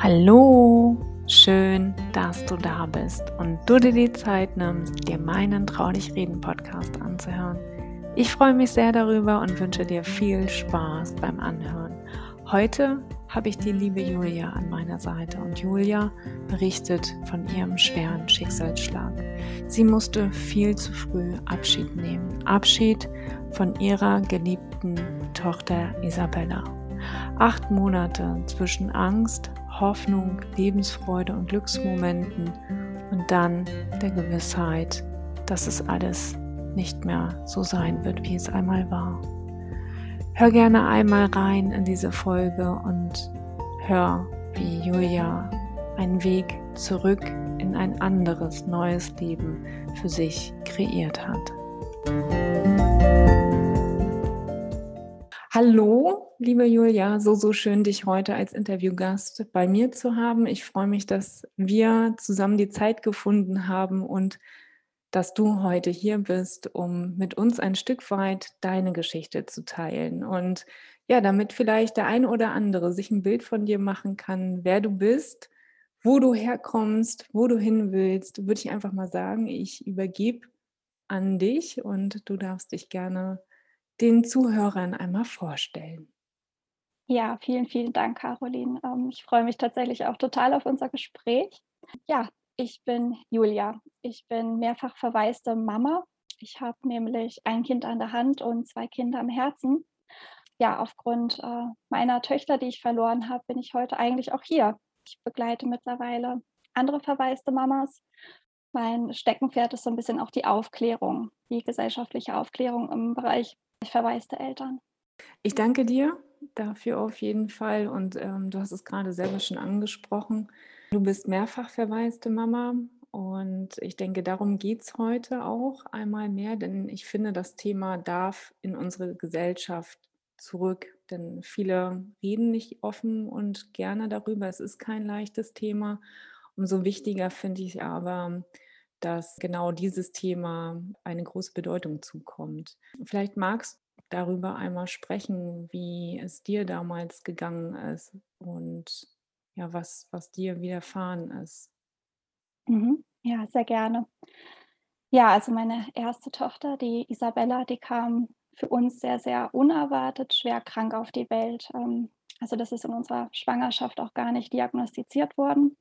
Hallo, schön, dass du da bist und du dir die Zeit nimmst, dir meinen Trau dich reden Podcast anzuhören. Ich freue mich sehr darüber und wünsche dir viel Spaß beim Anhören. Heute habe ich die liebe Julia an meiner Seite und Julia berichtet von ihrem schweren Schicksalsschlag. Sie musste viel zu früh Abschied nehmen. Abschied von ihrer geliebten Tochter Isabella. Acht Monate zwischen Angst, Hoffnung, Lebensfreude und Glücksmomenten und dann der Gewissheit, dass es alles nicht mehr so sein wird, wie es einmal war. Hör gerne einmal rein in diese Folge und hör, wie Julia einen Weg zurück in ein anderes, neues Leben für sich kreiert hat. Hallo, liebe Julia, so, so schön, dich heute als Interviewgast bei mir zu haben. Ich freue mich, dass wir zusammen die Zeit gefunden haben und dass du heute hier bist, um mit uns ein Stück weit deine Geschichte zu teilen. Und ja, damit vielleicht der eine oder andere sich ein Bild von dir machen kann, wer du bist, wo du herkommst, wo du hin willst, würde ich einfach mal sagen, ich übergebe an dich und du darfst dich gerne den Zuhörern einmal vorstellen. Ja, vielen, vielen Dank, Caroline. Ähm, ich freue mich tatsächlich auch total auf unser Gespräch. Ja, ich bin Julia. Ich bin mehrfach verwaiste Mama. Ich habe nämlich ein Kind an der Hand und zwei Kinder am Herzen. Ja, aufgrund äh, meiner Töchter, die ich verloren habe, bin ich heute eigentlich auch hier. Ich begleite mittlerweile andere verwaiste Mamas. Mein Steckenpferd ist so ein bisschen auch die Aufklärung, die gesellschaftliche Aufklärung im Bereich verwaiste Eltern. Ich danke dir dafür auf jeden Fall und ähm, du hast es gerade selber schon angesprochen. Du bist mehrfach verwaiste Mama und ich denke, darum geht es heute auch einmal mehr, denn ich finde, das Thema darf in unsere Gesellschaft zurück, denn viele reden nicht offen und gerne darüber. Es ist kein leichtes Thema. Umso wichtiger finde ich aber, dass genau dieses Thema eine große Bedeutung zukommt. Vielleicht magst darüber einmal sprechen, wie es dir damals gegangen ist und ja, was, was dir widerfahren ist. Mhm. Ja, sehr gerne. Ja, also meine erste Tochter, die Isabella, die kam für uns sehr, sehr unerwartet schwer krank auf die Welt. Ähm, also das ist in unserer Schwangerschaft auch gar nicht diagnostiziert worden.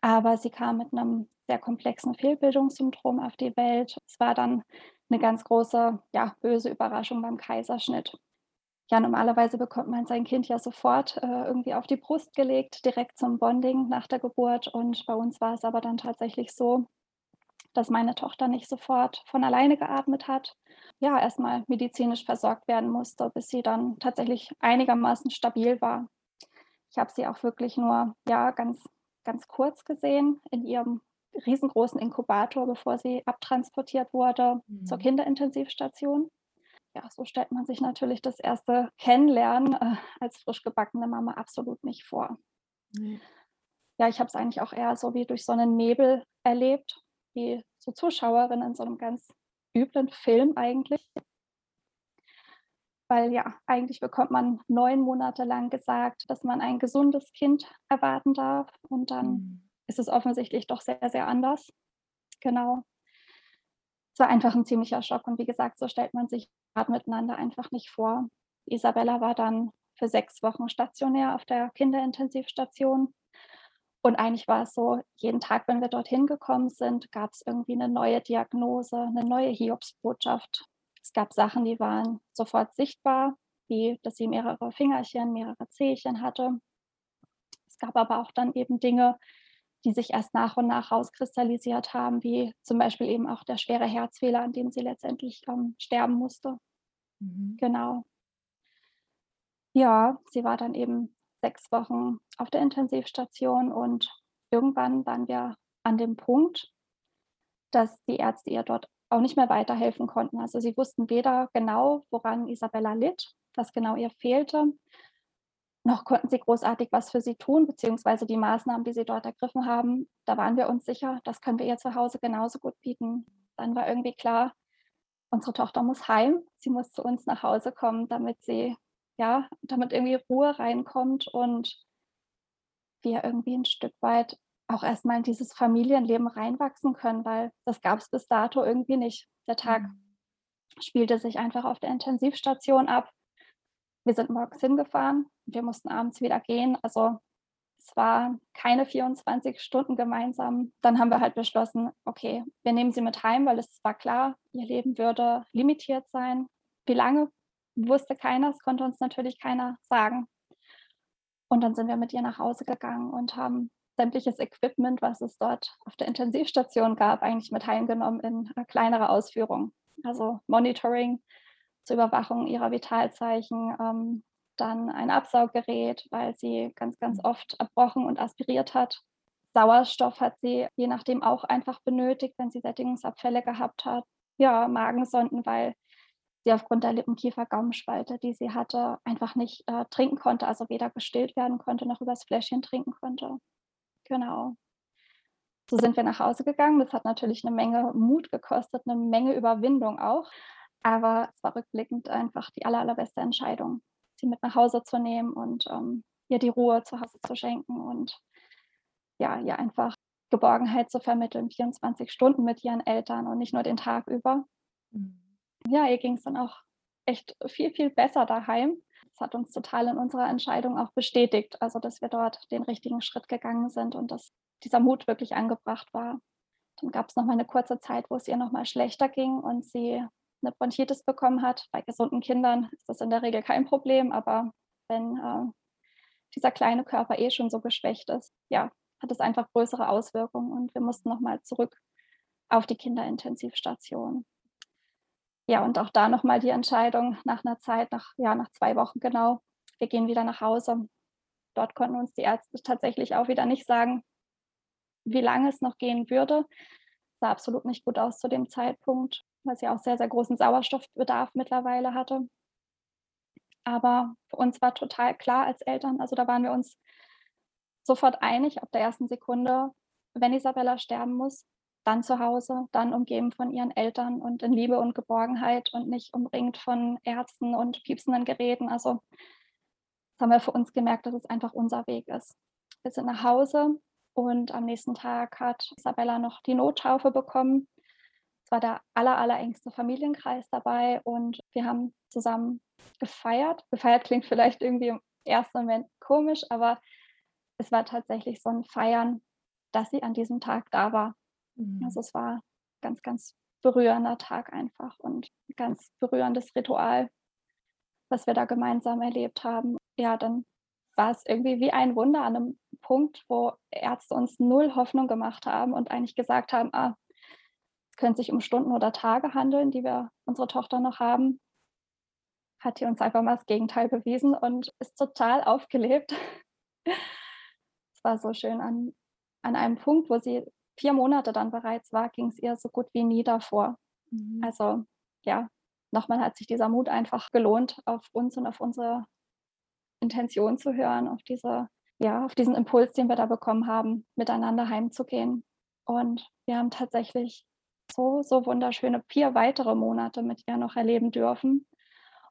Aber sie kam mit einem sehr komplexen Fehlbildungssyndrom auf die Welt. Es war dann eine ganz große, ja, böse Überraschung beim Kaiserschnitt. Ja, normalerweise bekommt man sein Kind ja sofort äh, irgendwie auf die Brust gelegt, direkt zum Bonding nach der Geburt. Und bei uns war es aber dann tatsächlich so, dass meine Tochter nicht sofort von alleine geatmet hat. Ja, erstmal medizinisch versorgt werden musste, bis sie dann tatsächlich einigermaßen stabil war. Ich habe sie auch wirklich nur ja, ganz ganz kurz gesehen in ihrem riesengroßen Inkubator, bevor sie abtransportiert wurde mhm. zur Kinderintensivstation. Ja, so stellt man sich natürlich das erste Kennenlernen äh, als frisch gebackene Mama absolut nicht vor. Mhm. Ja, ich habe es eigentlich auch eher so wie durch so einen Nebel erlebt, wie so Zuschauerin in so einem ganz üblen Film eigentlich weil ja, eigentlich bekommt man neun Monate lang gesagt, dass man ein gesundes Kind erwarten darf und dann mhm. Ist es offensichtlich doch sehr, sehr anders. Genau. Es war einfach ein ziemlicher Schock und wie gesagt, so stellt man sich miteinander einfach nicht vor. Isabella war dann für sechs Wochen stationär auf der Kinderintensivstation. Und eigentlich war es so, jeden Tag, wenn wir dorthin gekommen sind, gab es irgendwie eine neue Diagnose, eine neue Hiobsbotschaft. Es gab Sachen, die waren sofort sichtbar, wie dass sie mehrere Fingerchen, mehrere Zehchen hatte. Es gab aber auch dann eben Dinge, die sich erst nach und nach rauskristallisiert haben, wie zum Beispiel eben auch der schwere Herzfehler, an dem sie letztendlich ähm, sterben musste. Mhm. Genau. Ja, sie war dann eben sechs Wochen auf der Intensivstation und irgendwann waren wir an dem Punkt, dass die Ärzte ihr dort auch nicht mehr weiterhelfen konnten. Also sie wussten weder genau, woran Isabella litt, was genau ihr fehlte, noch konnten sie großartig was für sie tun, beziehungsweise die Maßnahmen, die sie dort ergriffen haben, da waren wir uns sicher, das können wir ihr zu Hause genauso gut bieten. Dann war irgendwie klar, unsere Tochter muss heim, sie muss zu uns nach Hause kommen, damit sie, ja, damit irgendwie Ruhe reinkommt und wir irgendwie ein Stück weit auch erstmal in dieses Familienleben reinwachsen können, weil das gab es bis dato irgendwie nicht. Der Tag mhm. spielte sich einfach auf der Intensivstation ab. Wir sind morgens hingefahren, wir mussten abends wieder gehen. Also es war keine 24 Stunden gemeinsam. Dann haben wir halt beschlossen, okay, wir nehmen sie mit heim, weil es war klar, ihr Leben würde limitiert sein. Wie lange, wusste keiner, es konnte uns natürlich keiner sagen. Und dann sind wir mit ihr nach Hause gegangen und haben sämtliches Equipment, was es dort auf der Intensivstation gab, eigentlich mit heimgenommen in kleinere Ausführungen. Also Monitoring zur Überwachung ihrer Vitalzeichen, ähm, dann ein Absauggerät, weil sie ganz, ganz mhm. oft erbrochen und aspiriert hat. Sauerstoff hat sie je nachdem auch einfach benötigt, wenn sie Sättigungsabfälle gehabt hat. Ja, Magensonden, weil sie aufgrund der Lippenkiefer-Gaumenspalte, die sie hatte, einfach nicht äh, trinken konnte, also weder gestillt werden konnte noch übers Fläschchen trinken konnte. Genau. So sind wir nach Hause gegangen. Das hat natürlich eine Menge Mut gekostet, eine Menge Überwindung auch. Aber es war rückblickend einfach die aller, allerbeste Entscheidung, sie mit nach Hause zu nehmen und ähm, ihr die Ruhe zu Hause zu schenken und ja, ihr einfach Geborgenheit zu vermitteln, 24 Stunden mit ihren Eltern und nicht nur den Tag über. Mhm. Ja, ihr ging es dann auch echt viel, viel besser daheim. Das hat uns total in unserer Entscheidung auch bestätigt, also dass wir dort den richtigen Schritt gegangen sind und dass dieser Mut wirklich angebracht war. Dann gab es noch mal eine kurze Zeit, wo es ihr noch mal schlechter ging und sie eine Bronchitis bekommen hat. Bei gesunden Kindern ist das in der Regel kein Problem, aber wenn äh, dieser kleine Körper eh schon so geschwächt ist, ja, hat es einfach größere Auswirkungen und wir mussten nochmal zurück auf die Kinderintensivstation. Ja, und auch da nochmal die Entscheidung nach einer Zeit, nach, ja, nach zwei Wochen genau, wir gehen wieder nach Hause. Dort konnten uns die Ärzte tatsächlich auch wieder nicht sagen, wie lange es noch gehen würde. Sah absolut nicht gut aus zu dem Zeitpunkt weil sie auch sehr, sehr großen Sauerstoffbedarf mittlerweile hatte. Aber für uns war total klar als Eltern, also da waren wir uns sofort einig, ab der ersten Sekunde, wenn Isabella sterben muss, dann zu Hause, dann umgeben von ihren Eltern und in Liebe und Geborgenheit und nicht umringt von Ärzten und piepsenden Geräten. Also das haben wir für uns gemerkt, dass es einfach unser Weg ist. Wir sind nach Hause und am nächsten Tag hat Isabella noch die Nottaufe bekommen es war der aller, allerengste Familienkreis dabei und wir haben zusammen gefeiert. Gefeiert klingt vielleicht irgendwie im ersten Moment komisch, aber es war tatsächlich so ein Feiern, dass sie an diesem Tag da war. Mhm. Also es war ganz, ganz berührender Tag einfach und ein ganz berührendes Ritual, was wir da gemeinsam erlebt haben. Ja, dann war es irgendwie wie ein Wunder an einem Punkt, wo Ärzte uns null Hoffnung gemacht haben und eigentlich gesagt haben, ah, es könnte sich um Stunden oder Tage handeln, die wir unsere Tochter noch haben. Hat sie uns einfach mal das Gegenteil bewiesen und ist total aufgelebt. Es war so schön an, an einem Punkt, wo sie vier Monate dann bereits war, ging es ihr so gut wie nie davor. Mhm. Also ja, nochmal hat sich dieser Mut einfach gelohnt, auf uns und auf unsere Intention zu hören, auf diese, ja, auf diesen Impuls, den wir da bekommen haben, miteinander heimzugehen. Und wir haben tatsächlich so, so wunderschöne vier weitere Monate mit ihr noch erleben dürfen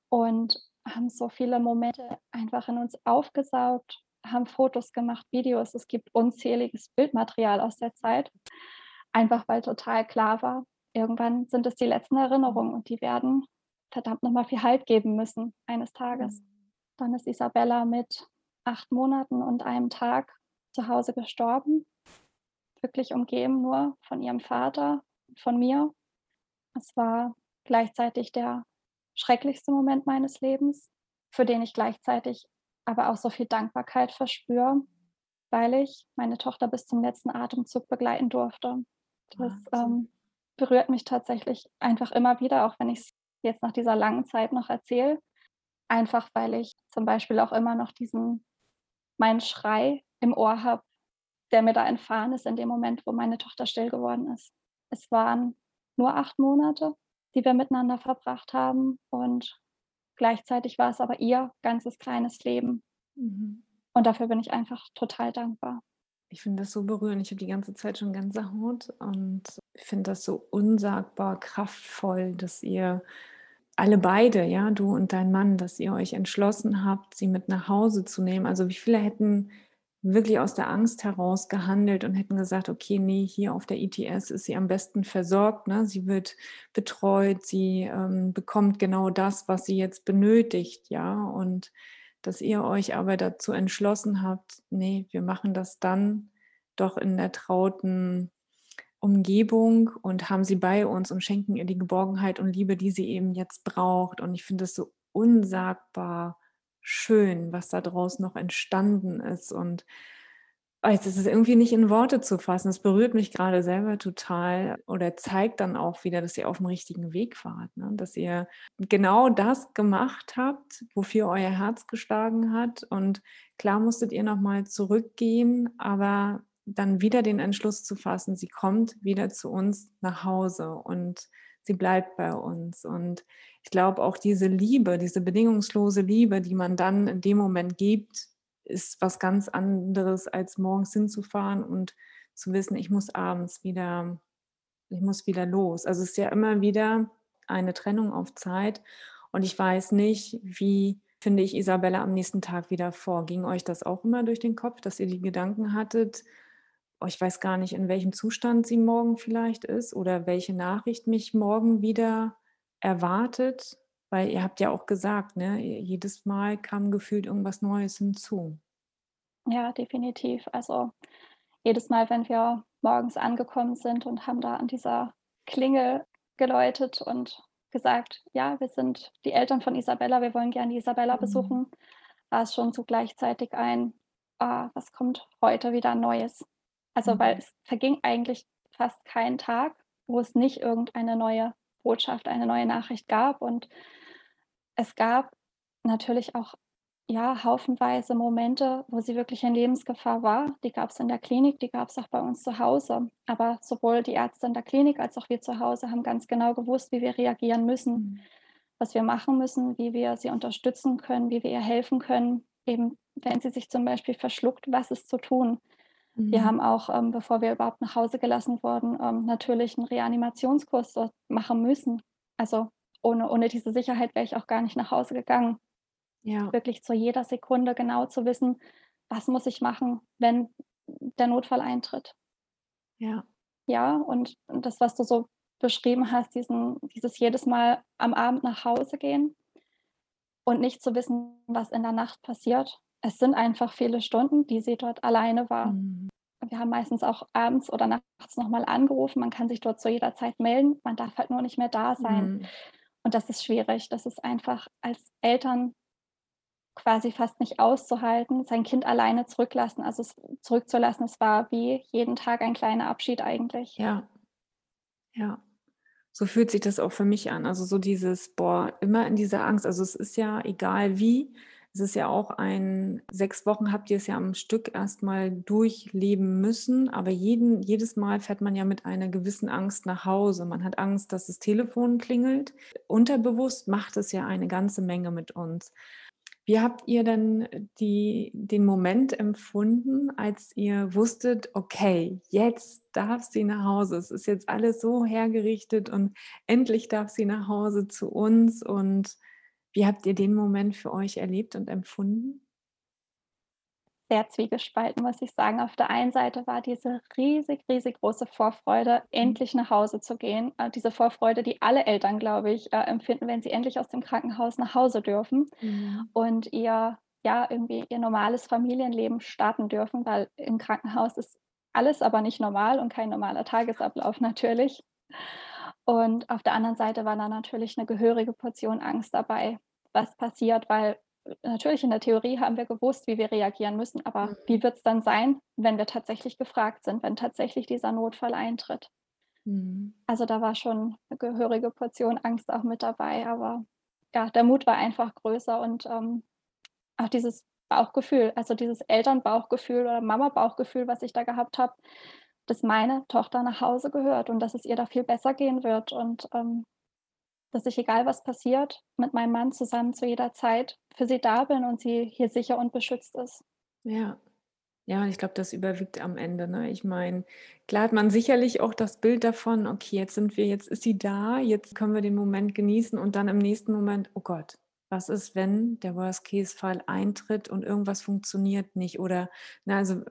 und haben so viele Momente einfach in uns aufgesaugt, haben Fotos gemacht, Videos. Es gibt unzähliges Bildmaterial aus der Zeit, einfach weil total klar war, irgendwann sind es die letzten Erinnerungen und die werden verdammt nochmal viel Halt geben müssen eines Tages. Mhm. Dann ist Isabella mit acht Monaten und einem Tag zu Hause gestorben, wirklich umgeben nur von ihrem Vater von mir. Es war gleichzeitig der schrecklichste Moment meines Lebens, für den ich gleichzeitig aber auch so viel Dankbarkeit verspüre, weil ich meine Tochter bis zum letzten Atemzug begleiten durfte. Das ähm, berührt mich tatsächlich einfach immer wieder, auch wenn ich es jetzt nach dieser langen Zeit noch erzähle. Einfach weil ich zum Beispiel auch immer noch diesen, meinen Schrei im Ohr habe, der mir da entfahren ist in dem Moment, wo meine Tochter still geworden ist. Es waren nur acht Monate, die wir miteinander verbracht haben und gleichzeitig war es aber ihr ganzes kleines Leben. Mhm. Und dafür bin ich einfach total dankbar. Ich finde das so berührend. Ich habe die ganze Zeit schon Gänsehaut und ich finde das so unsagbar kraftvoll, dass ihr alle beide, ja, du und dein Mann, dass ihr euch entschlossen habt, sie mit nach Hause zu nehmen. Also wie viele hätten wirklich aus der Angst heraus gehandelt und hätten gesagt, okay, nee, hier auf der ITS ist sie am besten versorgt, ne? sie wird betreut, sie ähm, bekommt genau das, was sie jetzt benötigt, ja, und dass ihr euch aber dazu entschlossen habt, nee, wir machen das dann doch in der trauten Umgebung und haben sie bei uns und schenken ihr die Geborgenheit und Liebe, die sie eben jetzt braucht. Und ich finde es so unsagbar schön, was da draus noch entstanden ist. Und es ist irgendwie nicht in Worte zu fassen. Es berührt mich gerade selber total oder zeigt dann auch wieder, dass ihr auf dem richtigen Weg wart. Ne? Dass ihr genau das gemacht habt, wofür euer Herz geschlagen hat. Und klar musstet ihr nochmal zurückgehen, aber dann wieder den Entschluss zu fassen, sie kommt wieder zu uns nach Hause und sie bleibt bei uns. Und ich glaube auch diese Liebe, diese bedingungslose Liebe, die man dann in dem Moment gibt, ist was ganz anderes, als morgens hinzufahren und zu wissen, ich muss abends wieder, ich muss wieder los. Also es ist ja immer wieder eine Trennung auf Zeit. Und ich weiß nicht, wie finde ich Isabella am nächsten Tag wieder vor. Ging euch das auch immer durch den Kopf, dass ihr die Gedanken hattet, oh, ich weiß gar nicht, in welchem Zustand sie morgen vielleicht ist oder welche Nachricht mich morgen wieder erwartet? Weil ihr habt ja auch gesagt, ne, jedes Mal kam gefühlt irgendwas Neues hinzu. Ja, definitiv. Also jedes Mal, wenn wir morgens angekommen sind und haben da an dieser Klingel geläutet und gesagt, ja, wir sind die Eltern von Isabella, wir wollen gerne Isabella mhm. besuchen, war es schon so gleichzeitig ein, ah, was kommt heute wieder Neues? Also, weil mhm. es verging eigentlich fast kein Tag, wo es nicht irgendeine neue Botschaft, eine neue Nachricht gab. Und es gab natürlich auch, ja, haufenweise Momente, wo sie wirklich in Lebensgefahr war. Die gab es in der Klinik, die gab es auch bei uns zu Hause. Aber sowohl die Ärzte in der Klinik als auch wir zu Hause haben ganz genau gewusst, wie wir reagieren müssen, mhm. was wir machen müssen, wie wir sie unterstützen können, wie wir ihr helfen können. Eben, wenn sie sich zum Beispiel verschluckt, was ist zu tun? Wir mhm. haben auch, ähm, bevor wir überhaupt nach Hause gelassen wurden, ähm, natürlich einen Reanimationskurs dort machen müssen. Also ohne, ohne diese Sicherheit wäre ich auch gar nicht nach Hause gegangen. Ja. Wirklich zu jeder Sekunde genau zu wissen, was muss ich machen, wenn der Notfall eintritt. Ja. Ja, und, und das, was du so beschrieben hast, diesen, dieses jedes Mal am Abend nach Hause gehen und nicht zu wissen, was in der Nacht passiert es sind einfach viele Stunden, die sie dort alleine war. Mhm. Wir haben meistens auch abends oder nachts nochmal angerufen. Man kann sich dort zu jeder Zeit melden. Man darf halt nur nicht mehr da sein. Mhm. Und das ist schwierig. Das ist einfach als Eltern quasi fast nicht auszuhalten, sein Kind alleine zurücklassen, also zurückzulassen. Es war wie jeden Tag ein kleiner Abschied eigentlich. Ja. Ja. So fühlt sich das auch für mich an. Also so dieses, boah, immer in dieser Angst. Also es ist ja egal wie, es ist ja auch ein, sechs Wochen habt ihr es ja am Stück erstmal durchleben müssen, aber jeden, jedes Mal fährt man ja mit einer gewissen Angst nach Hause. Man hat Angst, dass das Telefon klingelt. Unterbewusst macht es ja eine ganze Menge mit uns. Wie habt ihr denn die, den Moment empfunden, als ihr wusstet, okay, jetzt darf sie nach Hause. Es ist jetzt alles so hergerichtet und endlich darf sie nach Hause zu uns und wie habt ihr den Moment für euch erlebt und empfunden? Sehr zwiegespalten, muss ich sagen. Auf der einen Seite war diese riesig, riesig große Vorfreude, mhm. endlich nach Hause zu gehen. Äh, diese Vorfreude, die alle Eltern, glaube ich, äh, empfinden, wenn sie endlich aus dem Krankenhaus nach Hause dürfen mhm. und ihr ja irgendwie ihr normales Familienleben starten dürfen, weil im Krankenhaus ist alles aber nicht normal und kein normaler Tagesablauf natürlich. Und auf der anderen Seite war da natürlich eine gehörige Portion Angst dabei, was passiert, weil äh, natürlich in der Theorie haben wir gewusst, wie wir reagieren müssen, aber mhm. wie wird es dann sein, wenn wir tatsächlich gefragt sind, wenn tatsächlich dieser Notfall eintritt? Mhm. Also da war schon eine gehörige Portion Angst auch mit dabei, aber ja, der Mut war einfach größer und ähm, auch dieses Bauchgefühl, also dieses Elternbauchgefühl oder Mama-Bauchgefühl, was ich da gehabt habe, dass meine Tochter nach Hause gehört und dass es ihr da viel besser gehen wird und ähm, dass ich, egal was passiert, mit meinem Mann zusammen zu jeder Zeit für sie da bin und sie hier sicher und beschützt ist. Ja. Ja, und ich glaube, das überwiegt am Ende. Ne? Ich meine, klar hat man sicherlich auch das Bild davon, okay, jetzt sind wir, jetzt ist sie da, jetzt können wir den Moment genießen und dann im nächsten Moment, oh Gott, Was ist, wenn der Worst-Case-Fall eintritt und irgendwas funktioniert nicht? Oder, na, also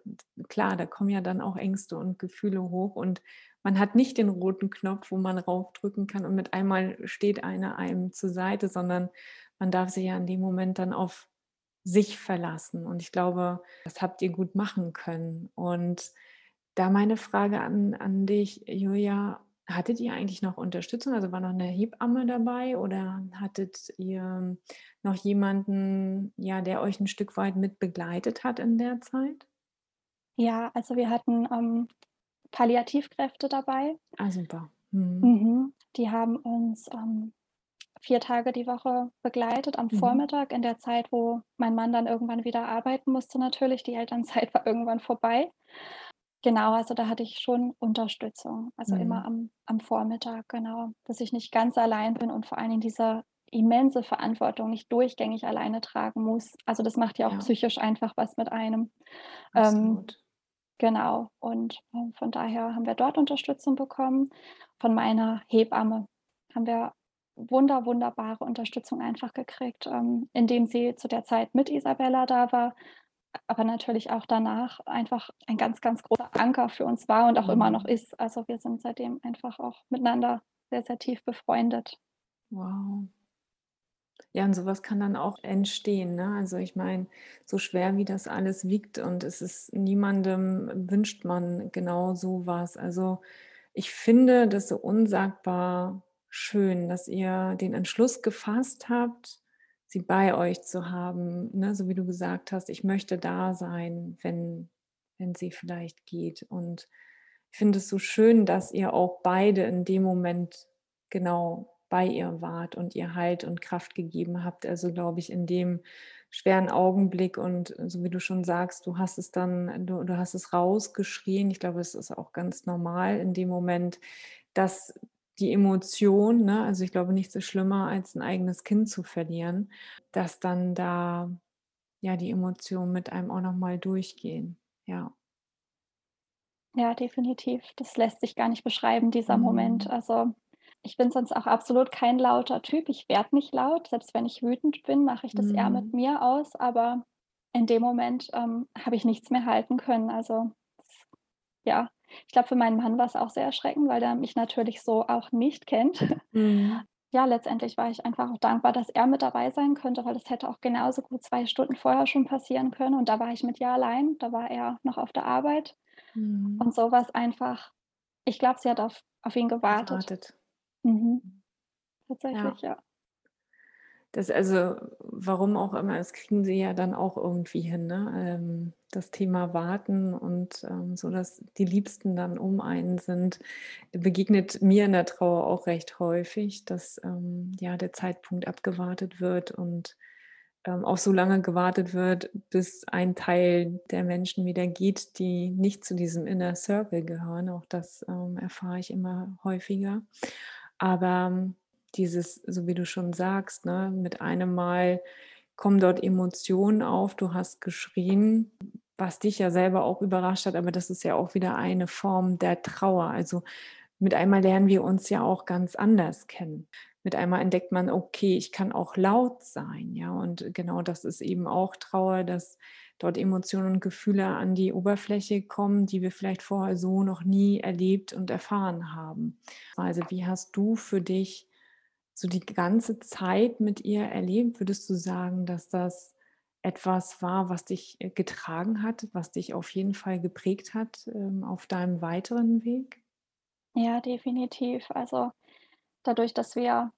klar, da kommen ja dann auch Ängste und Gefühle hoch und man hat nicht den roten Knopf, wo man raufdrücken kann und mit einmal steht einer einem zur Seite, sondern man darf sich ja in dem Moment dann auf sich verlassen. Und ich glaube, das habt ihr gut machen können. Und da meine Frage an, an dich, Julia, hattet ihr eigentlich noch Unterstützung? Also war noch eine Hebamme dabei oder hattet ihr noch jemanden, ja, der euch ein Stück weit mit begleitet hat in der Zeit? Ja, also wir hatten ähm, Palliativkräfte dabei. Ah, super. Mhm. Mhm. Die haben uns ähm, vier Tage die Woche begleitet am Mhm. Vormittag in der Zeit, wo mein Mann dann irgendwann wieder arbeiten musste natürlich. Die Elternzeit war irgendwann vorbei. Genau, also da hatte ich schon Unterstützung, also immer Mhm. am am Vormittag, genau, dass ich nicht ganz allein bin und vor allen Dingen diese immense Verantwortung nicht durchgängig alleine tragen muss. Also, das macht ja auch Ja, psychisch einfach was mit einem. Ähm, genau, und, ähm, von daher haben wir dort Unterstützung bekommen. Von meiner Hebamme haben wir wunder wunderbare Unterstützung einfach gekriegt, ähm, indem sie zu der Zeit mit Isabella da war, aber natürlich auch danach einfach ein ganz, ganz großer Anker für uns war und auch immer noch Mhm. ist. Also, wir sind seitdem einfach auch miteinander sehr, sehr tief befreundet. Wow. Ja, und sowas kann dann auch entstehen, ne? Also, ich meine, so schwer wie das alles wiegt und es ist niemandem wünscht man genau so was. Also, ich finde das so unsagbar schön, dass ihr den Entschluss gefasst habt, sie bei euch zu haben, ne? So wie du gesagt hast: „Ich möchte da sein, wenn wenn sie vielleicht geht.“ Und ich finde es so schön, dass ihr auch beide in dem Moment genau bei ihr wart und ihr Halt und Kraft gegeben habt. Also, glaube ich, in dem schweren Augenblick und so wie du schon sagst, du hast es dann du du hast es rausgeschrien. Ich glaube, es ist auch ganz normal in dem Moment, dass die Emotion, ne also, ich glaube, nichts ist schlimmer, als ein eigenes Kind zu verlieren, dass dann da, ja, die Emotionen mit einem auch noch mal durchgehen. Ja. Ja, definitiv. Das lässt sich gar nicht beschreiben, dieser Moment. Mhm. Also, ich bin sonst auch absolut kein lauter Typ. Ich werde nicht laut. Selbst wenn ich wütend bin, mache ich das eher mit Mhm. mir aus, aber in dem Moment, ähm, habe ich nichts mehr halten können. Also, ja, ich glaube, für meinen Mann war es auch sehr erschreckend, weil der mich natürlich so auch nicht kennt. Mhm. Ja, letztendlich war ich einfach auch dankbar, dass er mit dabei sein könnte, weil das hätte auch genauso gut 2 Stunden vorher schon passieren können und da war ich mit ihr allein. Da war er noch auf der Arbeit Mhm. und so war's einfach ich glaube, sie hat auf auf ihn gewartet. Gewartet. Mhm, Ja. tatsächlich, ja. Das also, warum auch immer, das kriegen sie ja dann auch irgendwie hin, ne? Ähm, das Thema Warten und, ähm, so, dass die Liebsten dann um einen sind, begegnet mir in der Trauer auch recht häufig, dass, ähm, ja, der Zeitpunkt abgewartet wird und, auch so lange gewartet wird, bis ein Teil der Menschen wieder geht, die nicht zu diesem Inner Circle gehören. Auch das, erfahre ich immer häufiger. Aber dieses, so wie du schon sagst, ne, mit einem Mal kommen dort Emotionen auf. Du hast geschrien, was dich ja selber auch überrascht hat, aber das ist ja auch wieder eine Form der Trauer. Also mit einmal lernen wir uns ja auch ganz anders kennen. Mit einmal entdeckt man, okay, ich kann auch laut sein, ja, und genau das ist eben auch Trauer, dass dort Emotionen und Gefühle an die Oberfläche kommen, die wir vielleicht vorher so noch nie erlebt und erfahren haben. Also, wie hast du für dich so die ganze Zeit mit ihr erlebt? Würdest du sagen, dass das etwas war, was dich, äh, getragen hat, was dich auf jeden Fall geprägt hat, ähm, auf deinem weiteren Weg? Ja, definitiv. Also, dadurch, dass wir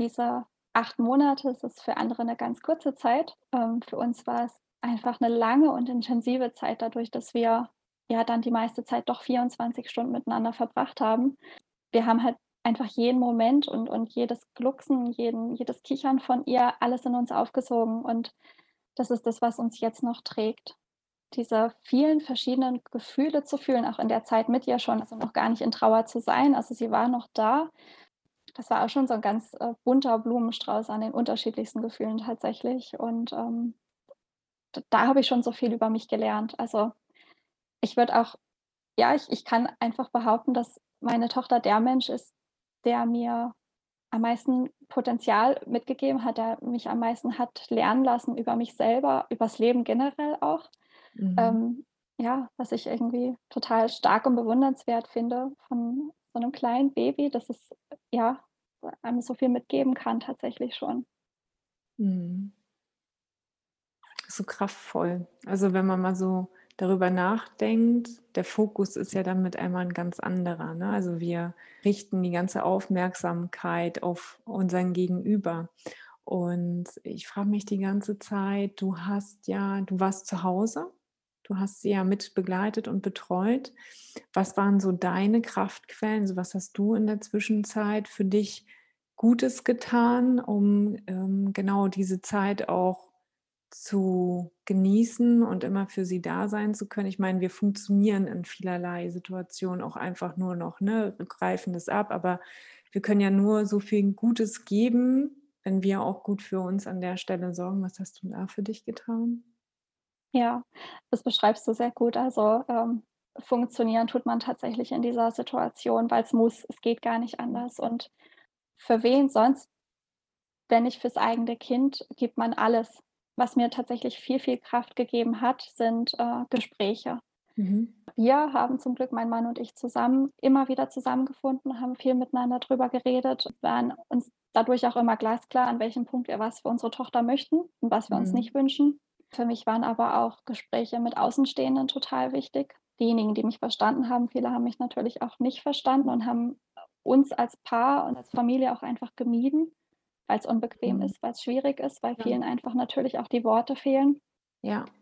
diese 8 Monate es ist für andere 'ne ganz kurze Zeit, ähm, für uns war es einfach 'ne lange und intensive Zeit dadurch, dass wir ja dann die meiste Zeit doch 24 Stunden miteinander verbracht haben. Wir haben halt einfach jeden Moment und und jedes Glucksen, jeden jedes Kichern von ihr, alles in uns aufgesogen und das ist das, was uns jetzt noch trägt. Diese vielen verschiedenen Gefühle zu fühlen, auch in der Zeit mit ihr schon, also noch gar nicht in Trauer zu sein. Also, sie war noch da. Das war auch schon so 'n ganz, äh, bunter Blumenstrauß an den unterschiedlichsten Gefühlen tatsächlich und, ähm, d da habe ich schon so viel über mich gelernt. Also, ich würde auch ja, ich ich kann einfach behaupten, dass meine Tochter der Mensch ist, der mir am meisten Potenzial mitgegeben hat, der mich am meisten hat lernen lassen über mich selber, übers Leben generell auch. Mhm. Ähm, ja, was ich irgendwie total stark und bewundernswert finde von so 'nem kleinen Baby, dass es, ja, einem so viel mitgeben kann tatsächlich schon. Mhm. So kraftvoll. Also, wenn man mal so darüber nachdenkt, der Fokus ist ja dann mit einmal 'n ganz anderer, ne? Also, wir richten die ganze Aufmerksamkeit auf unseren Gegenüber. Und ich frage mich die ganze Zeit, du hast ja du warst zu Hause, du hast sie ja mit begleitet und betreut. Was waren so deine Kraftquellen? Also, was hast du in der Zwischenzeit für dich Gutes getan, um, ähm, genau diese Zeit auch zu genießen und immer für sie da sein zu können? Ich meine, wir funktionieren in vielerlei Situationen auch einfach nur noch, ne, greifen das ab, aber wir können ja nur so viel Gutes geben, wenn wir auch gut für uns an der Stelle sorgen. Was hast du da für dich getan? Ja, das beschreibst du sehr gut. Also, ähm, funktionieren tut man tatsächlich in dieser Situation, weil's muss. Es geht gar nicht anders. Und für wen sonst, wenn nicht fürs eigene Kind, gibt man alles. Was mir tatsächlich viel, viel Kraft gegeben hat, sind, äh, Gespräche. Mhm. Wir haben zum Glück, mein Mann und ich zusammen, immer wieder zusammengefunden, haben viel miteinander drüber geredet, waren uns dadurch auch immer glasklar, an welchem Punkt wir was für unsere Tochter möchten und was wir uns Mhm. nicht wünschen. Für mich waren aber auch Gespräche mit Außenstehenden total wichtig. Diejenigen, die mich verstanden haben viele haben mich natürlich auch nicht verstanden und haben uns als Paar und als Familie auch einfach gemieden, weil's unbequem Mhm. ist, weil's schwierig ist, weil Ja. vielen einfach natürlich auch die Worte fehlen. Ja.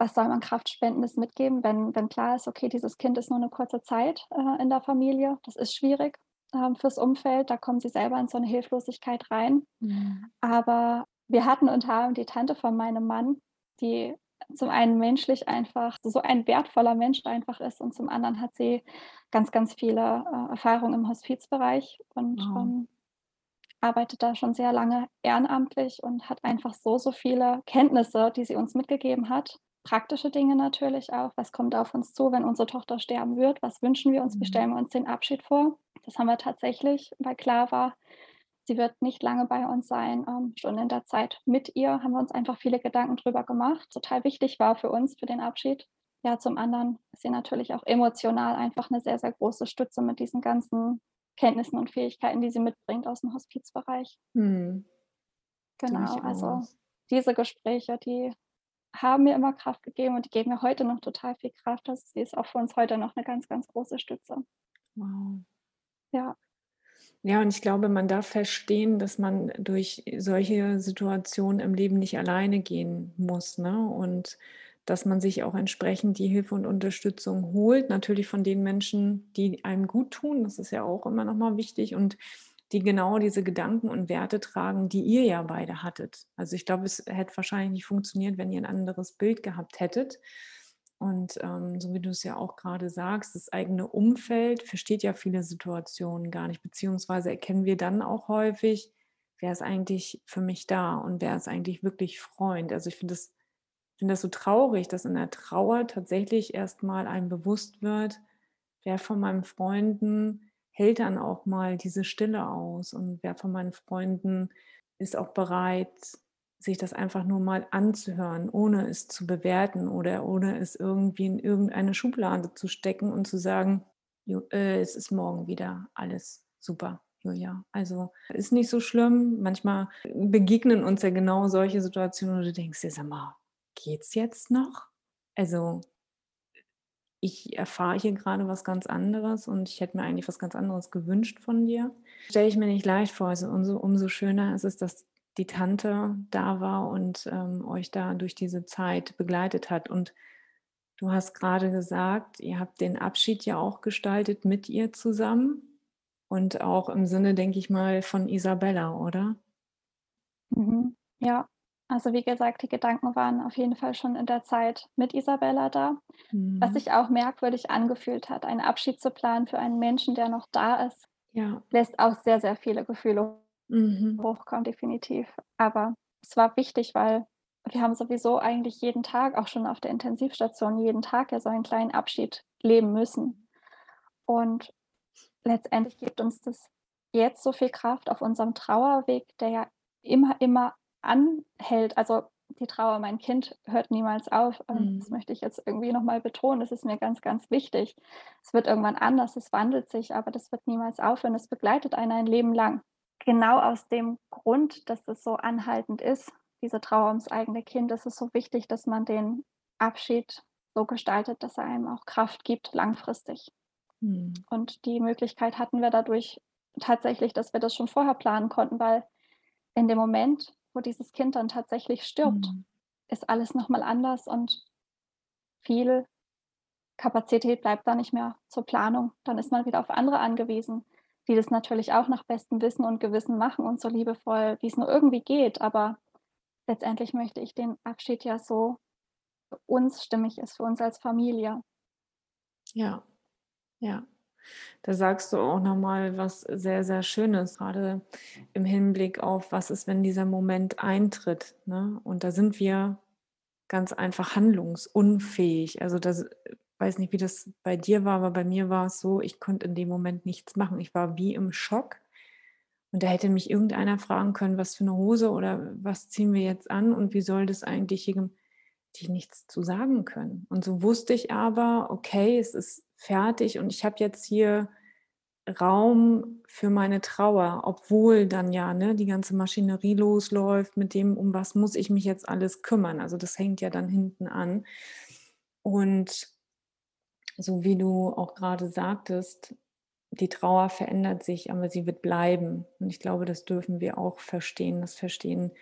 Was soll man Kraftspendendes mitgeben, wenn wenn klar ist, okay, dieses Kind ist nur 'ne kurze Zeit, äh, in der Familie. Das ist schwierig, ähm, fürs Umfeld. Da kommen sie selber in so 'ne Hilflosigkeit rein. Mhm. Aber wir hatten und haben die Tante von meinem Mann, die zum einen menschlich einfach so ein wertvoller Mensch einfach ist und zum anderen hat sie ganz, ganz viele, äh, Erfahrungen im Hospizbereich und, Wow. ähm, arbeitet da schon sehr lange ehrenamtlich und hat einfach so, so viele Kenntnisse, die sie uns mitgegeben hat. Praktische Dinge natürlich auch. Was kommt auf uns zu, wenn unsere Tochter sterben wird? Was wünschen wir uns? Wie Mhm. stellen wir uns den Abschied vor? Das haben wir tatsächlich, weil klar war, sie wird nicht lange bei uns sein, ähm, schon in der Zeit mit ihr haben wir uns einfach viele Gedanken drüber gemacht. Total wichtig war für uns, für den Abschied. Ja, zum anderen ist sie natürlich auch emotional einfach 'ne sehr, sehr große Stütze mit diesen ganzen Kenntnissen und Fähigkeiten, die sie mitbringt aus'm Hospizbereich. Mhm. Genau, also diese Gespräche, die haben mir immer Kraft gegeben und die geben mir heute noch total viel Kraft. Sie ist auch für uns heute noch 'ne ganz, ganz große Stütze. Wow. Ja. Ja, und ich glaube, man darf verstehen, dass man durch solche Situationen im Leben nicht alleine gehen muss, ne? Und dass man sich auch entsprechend die Hilfe und Unterstützung holt, natürlich von den Menschen, die einem guttun. Das ist ja auch immer noch mal wichtig und die genau diese Gedanken und Werte tragen, die ihr ja beide hattet. Also, ich glaube, es hätte wahrscheinlich nicht funktioniert, wenn ihr 'n anderes Bild gehabt hättet. Und, ähm, so wie du es ja auch grade sagst, das eigene Umfeld versteht ja viele Situationen gar nicht, beziehungsweise erkennen wir dann auch häufig: „Wer ist eigentlich für mich da und wer ist eigentlich wirklich Freund?“ Also, ich finde das finde das so traurig, dass in der Trauer tatsächlich erst mal einem bewusst wird: „Wer von meinen Freunden hält dann auch mal diese Stille aus und wer von meinen Freunden ist auch bereit, sich das einfach nur mal anzuhören, ohne es zu bewerten oder ohne es irgendwie in irgendeine Schublade zu stecken und zu sagen: „Jo äh, es ist morgen wieder alles super, Julia. Also, ist nicht so schlimm.“ Manchmal begegnen uns ja genau solche Situationen, wo du denkst dir: „Sag mal, geht's jetzt noch?“ Also ich erfahre hier grade was ganz anderes und ich hätte mir eigentlich was ganz anderes gewünscht von dir. Stelle ich mir nicht leicht vor. Also, umso umso schöner ist es, dass die Tante da war und, ähm, euch da durch diese Zeit begleitet hat. Und du hast grade gesagt, ihr habt den Abschied ja auch gestaltet mit ihr zusammen und auch im Sinne, denke ich mal, von Isabella, oder? Mhm, ja. Also, wie gesagt, die Gedanken waren auf jeden Fall schon in der Zeit mit Isabella da. Was Mhm. sich auch merkwürdig angefühlt hat, einen Abschied zu planen für einen Menschen, der noch da ist, Ja. lässt auch sehr, sehr viele Gefühle Mhm. hochkommen, definitiv. Aber es war wichtig, weil wir haben sowieso eigentlich jeden Tag, auch schon auf der Intensivstation, jeden Tag ja so einen kleinen Abschied leben müssen. Und letztendlich gibt uns das jetzt so viel Kraft auf unserem Trauerweg, der ja immer, immer anhält. Also die Trauer, mein Kind hört niemals auf. Ähm, das Mhm. möchte ich jetzt irgendwie noch mal betonen. Das ist mir ganz, ganz wichtig. Es wird irgendwann anders, es wandelt sich, aber das wird niemals aufhören. Es begleitet einen ein Leben lang. Genau aus dem Grund, dass das so anhaltend ist, diese Trauer ums eigene Kind, ist es so wichtig, dass man den Abschied so gestaltet, dass er einem auch Kraft gibt langfristig. Mhm. Und die Möglichkeit hatten wir dadurch tatsächlich, dass wir das schon vorher planen konnten, weil in dem Moment, wo dieses Kind dann tatsächlich stirbt, Mhm. ist alles noch mal anders und viel Kapazität bleibt da nicht mehr zur Planung. Dann ist man wieder auf andere angewiesen, die das natürlich auch nach bestem Wissen und Gewissen machen und so liebevoll, wie es nur irgendwie geht. Aber letztendlich möchte ich den Abschied ja so für uns stimmig ist, für uns als Familie. Ja, ja. Da sagst du auch noch mal was sehr, sehr Schönes, gerade im Hinblick auf: Was ist, wenn dieser Moment eintritt, ne? Und da sind wir ganz einfach handlungsunfähig. Also, das weiß nicht, wie das bei dir war, aber bei mir war es so, ich konnte in dem Moment nichts machen. Ich war wie im Schock und da hätte mich irgendeiner fragen können: „Was für 'ne Hose oder was ziehen wir jetzt an und wie soll das eigentlich hier gem“ hätte ich nichts zu sagen können. Und so wusste ich aber: „Okay, es ist fertig und ich habe jetzt hier Raum für meine Trauer“, obwohl dann ja, ne, die ganze Maschinerie losläuft mit dem: „Um was muss ich mich jetzt alles kümmern?“ Also, das hängt ja dann hinten an. Und so wie du auch grade sagtest, die Trauer verändert sich, aber sie wird bleiben. Und ich glaube, das dürfen wir auch verstehen. Das verstehen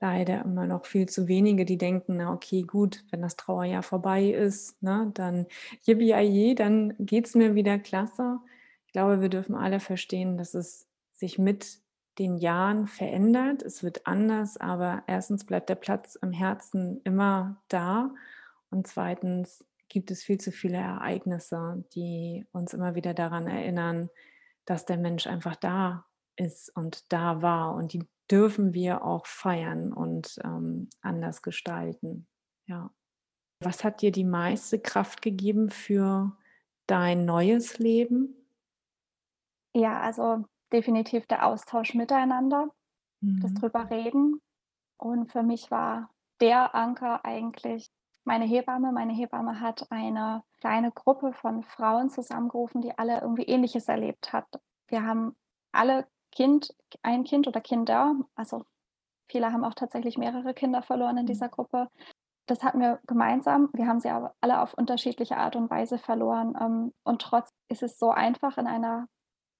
leider immer noch viel zu wenige, die denken: „Na okay, gut, wenn das Trauerjahr vorbei ist, ne, dann Yippie-yay-yi, dann geht's mir wieder klasse.“ Ich glaube, wir dürfen alle verstehen, dass es sich mit den Jahren verändert. Es wird anders, aber 1. bleibt der Platz im Herzen immer da und 2. gibt es viel zu viele Ereignisse, die uns immer wieder daran erinnern, dass der Mensch einfach da ist und da war und die dürfen wir auch feiern und, ähm, anders gestalten. Ja. Was hat dir die meiste Kraft gegeben für dein neues Leben? Ja, also definitiv der Austausch miteinander, das Mhm. drüber reden. Und für mich war der Anker eigentlich meine Hebamme. Meine Hebamme hat eine kleine Gruppe von Frauen zusammengerufen, die alle irgendwie Ähnliches erlebt hat. Wir haben alle Kind ein Kind oder Kinder, also viele haben auch tatsächlich mehrere Kinder verloren in Mhm. dieser Gruppe. Das hatten wir gemeinsam. Wir haben sie aber alle auf unterschiedliche Art und Weise verloren. Ähm, und trotzdem ist es so einfach in einer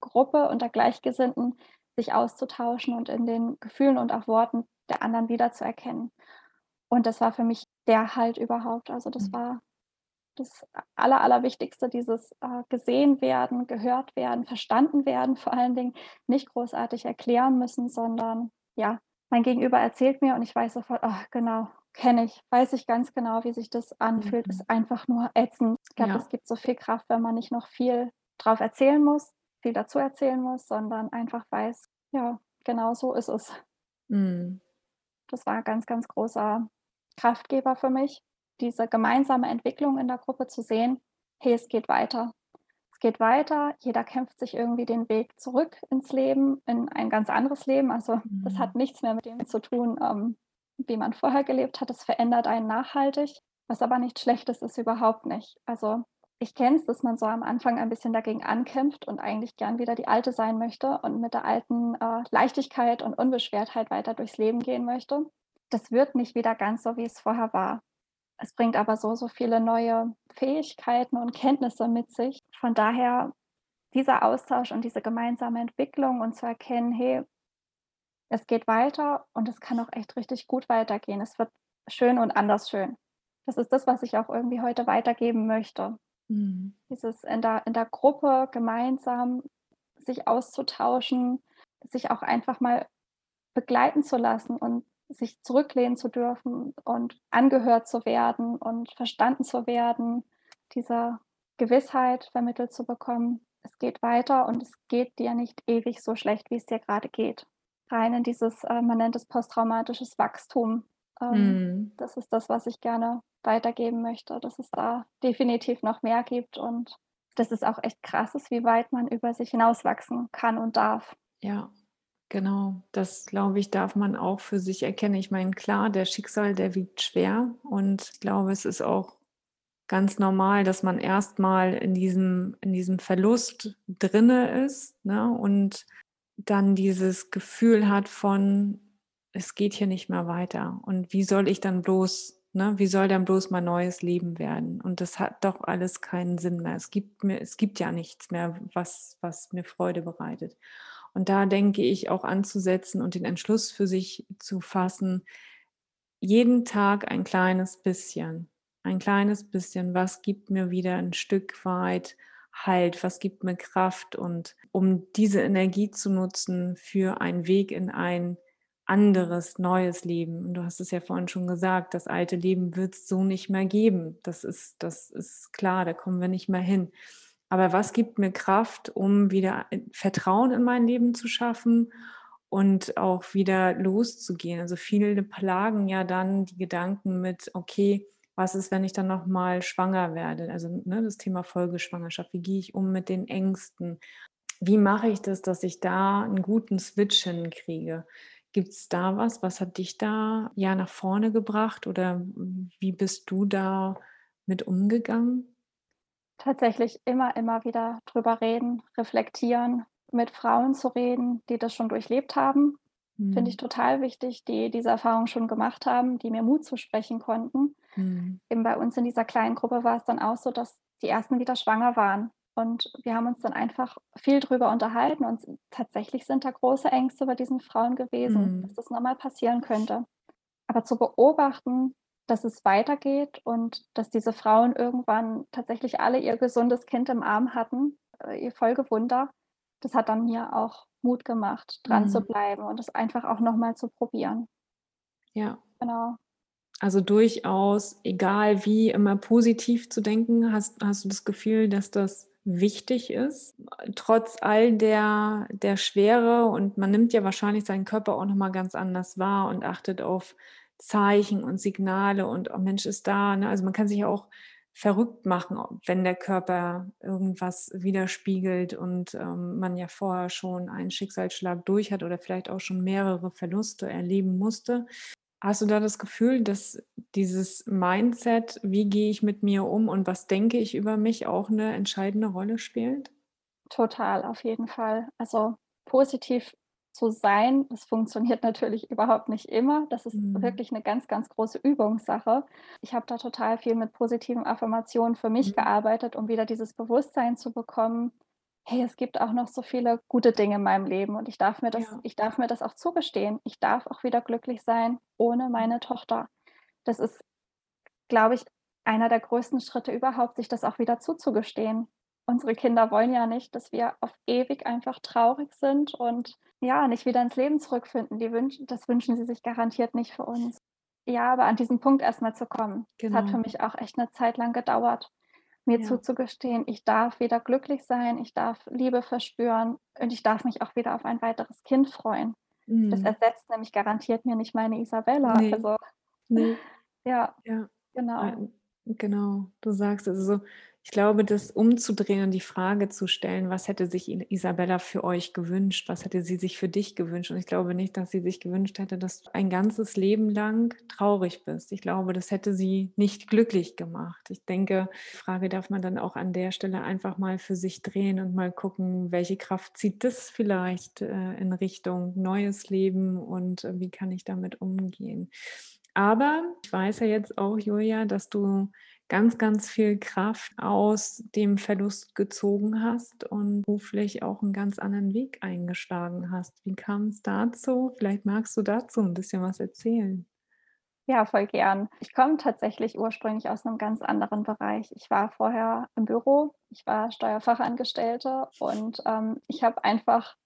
Gruppe unter Gleichgesinnten sich auszutauschen und in den Gefühlen und auch Worten der anderen wiederzuerkennen. Und das war für mich der Halt überhaupt. Also, das Mhm. war das Aller Allerwichtigste, dieses, äh, gesehen werden, gehört werden, verstanden werden, vor allen Dingen nicht großartig erklären müssen, sondern ja, mein Gegenüber erzählt mir und ich weiß sofort: „Ah, genau, kenne ich, weiß ich ganz genau, wie sich das anfühlt, Mhm. ist einfach nur ätzend.“ Ich glaube, Ja. gibt so viel Kraft, wenn man nicht noch viel drauf erzählen muss viel dazu erzählen muss, sondern einfach weiß: „Ja, genau so ist es.“ Mhm. Das war ganz, ganz großer Kraftgeber für mich, diese gemeinsame Entwicklung in der Gruppe zu sehen: „Hey, es geht weiter. Es geht weiter. Jeder kämpft sich irgendwie den Weg zurück ins Leben, in ein ganz anderes Leben.“ Also, das hat Mhm. nichts mehr mit dem zu tun, ähm, wie man vorher gelebt hat. Das verändert einen nachhaltig, was aber nichts Schlechtes ist, überhaupt nicht. Also, ich kenne es, dass man so am Anfang ein bisschen dagegen ankämpft und eigentlich gern wieder die Alte sein möchte und mit der alten, äh, Leichtigkeit und Unbeschwertheit weiter durchs Leben gehen möchte. Das wird nicht wieder ganz so, wie es vorher war. Es bringt aber so, so viele neue Fähigkeiten und Kenntnisse mit sich. Von daher dieser Austausch und diese gemeinsame Entwicklung und zu erkennen: „Hey“ „es geht weiter und es kann auch echt richtig gut weitergehen. Es wird schön und anders schön.“ Das ist das, was ich auch irgendwie heute weitergeben möchte. Mhm. Dieses in der in der Gruppe gemeinsam sich auszutauschen, sich auch einfach mal begleiten zu lassen und sich zurücklehnen zu dürfen und angehört zu werden und verstanden zu werden, diese Gewissheit vermittelt zu bekommen: „Es geht weiter und es geht dir nicht ewig so schlecht, wie es dir grade geht.“ Rein in dieses, äh man nennt es posttraumatisches Wachstum. Ähm, Mhm. das ist das, was ich gerne weitergeben möchte, dass es da definitiv noch mehr gibt und dass es auch echt krass ist, wie weit man über sich hinauswachsen kann und darf. Ja, genau. Das, glaube ich, darf man auch für sich erkennen. Ich meine, klar, der Schicksal, der wiegt schwer und ich glaube, es ist auch ganz normal, dass man erstmal in diesem, in diesem Verlust drinne ist ne? und dann dieses Gefühl hat von, es geht hier nicht mehr weiter. Und wie soll ich dann bloß, ne, wie soll dann bloß mein neues Leben werden? Und das hat doch alles keinen Sinn mehr. Es gibt mir, es gibt ja nichts mehr, was, was mir Freude bereitet. Und da denke ich auch anzusetzen und den Entschluss für sich zu fassen, jeden Tag ein kleines bisschen, ein kleines bisschen, was gibt mir wieder ein Stück weit Halt, was gibt mir Kraft und um diese Energie zu nutzen für einen Weg in ein anderes, neues Leben. Und du hast es ja vorhin schon gesagt, das alte Leben wird es so nicht mehr geben. Das ist, das ist klar, da kommen wir nicht mehr hin. Aber was gibt mir Kraft, um wieder Vertrauen in mein Leben zu schaffen und auch wieder loszugehen? Also viele plagen ja dann die Gedanken mit, okay, was ist, wenn ich dann nochmal schwanger werde? Also ne, das Thema Folgeschwangerschaft, wie gehe ich um mit den Ängsten? Wie mache ich das, dass ich da einen guten Switch hinkriege? Gibt es da was? Was hat dich da ja nach vorne gebracht oder wie bist du da mit umgegangen? Tatsächlich immer, immer wieder drüber reden, reflektieren, mit Frauen zu reden, die das schon durchlebt haben. Mhm. Finde ich mhm. total wichtig, die diese Erfahrung schon gemacht haben, die mir Mut zusprechen konnten. Mhm. Eben bei uns in dieser kleinen Gruppe war es dann auch so, dass die ersten wieder schwanger waren. Und wir haben uns dann einfach viel drüber unterhalten und tatsächlich sind da große Ängste bei diesen Frauen gewesen, mhm. dass das nochmal passieren könnte. Aber zu beobachten, dass es weitergeht und dass diese Frauen irgendwann tatsächlich alle ihr gesundes Kind im Arm hatten, äh, ihr Folgewunder, das hat dann mir auch Mut gemacht, dran mhm. zu bleiben und es einfach auch nochmal zu probieren. Ja. Genau. Also durchaus, egal wie, immer positiv zu denken. Hast, hast du das Gefühl, dass das wichtig ist, trotz all der, der Schwere und man nimmt ja wahrscheinlich seinen Körper auch nochmal ganz anders wahr und achtet auf Zeichen und Signale und oh Mensch ist da. Ne? Also man kann sich auch verrückt machen, wenn der Körper irgendwas widerspiegelt und ähm, man ja vorher schon einen Schicksalsschlag durch hat oder vielleicht auch schon mehrere Verluste erleben musste. Hast du da das Gefühl, dass dieses Mindset, wie gehe ich mit mir um und was denke ich über mich, auch eine entscheidende Rolle spielt? Total, auf jeden Fall. Also positiv zu sein, das funktioniert natürlich überhaupt nicht immer. Das ist mhm. wirklich eine ganz, ganz große Übungssache. Ich habe da total viel mit positiven Affirmationen für mich mhm. gearbeitet, um wieder dieses Bewusstsein zu bekommen, hey, es gibt auch noch so viele gute Dinge in meinem Leben und ich darf mir das, ja. ich darf mir das auch zugestehen. Ich darf auch wieder glücklich sein ohne meine Tochter. Das ist, glaube ich, einer der größten Schritte überhaupt, sich das auch wieder zuzugestehen. Unsere Kinder wollen ja nicht, dass wir auf ewig einfach traurig sind und ja, nicht wieder ins Leben zurückfinden. Die wünschen, das wünschen sie sich garantiert nicht für uns. Ja, aber an diesen Punkt erstmal zu kommen, genau. das hat für genau. mich auch echt eine Zeit lang gedauert mir ja. zuzugestehen, ich darf wieder glücklich sein, ich darf Liebe verspüren und ich darf mich auch wieder auf ein weiteres Kind freuen. Mhm. Das ersetzt nämlich garantiert mir nicht meine Isabella. Nee. Also, nee. Ja, ja, genau. Genau, du sagst es also so, ich glaube, das umzudrehen und die Frage zu stellen, was hätte sich Isabella für euch gewünscht, was hätte sie sich für dich gewünscht? Und ich glaube nicht, dass sie sich gewünscht hätte, dass du ein ganzes Leben lang traurig bist. Ich glaube, das hätte sie nicht glücklich gemacht. Ich denke, die Frage darf man dann auch an der Stelle einfach mal für sich drehen und mal gucken, welche Kraft zieht das vielleicht äh, in Richtung neues Leben und äh, wie kann ich damit umgehen. Aber ich weiß ja jetzt auch, Julia, dass du ganz, ganz viel Kraft aus dem Verlust gezogen hast und beruflich auch einen ganz anderen Weg eingeschlagen hast. Wie kam es dazu? Vielleicht magst du dazu ein bisschen was erzählen. Ja, voll gern. Ich komme tatsächlich ursprünglich aus einem ganz anderen Bereich. Ich war vorher im Büro, ich war Steuerfachangestellte und ähm, ich habe einfach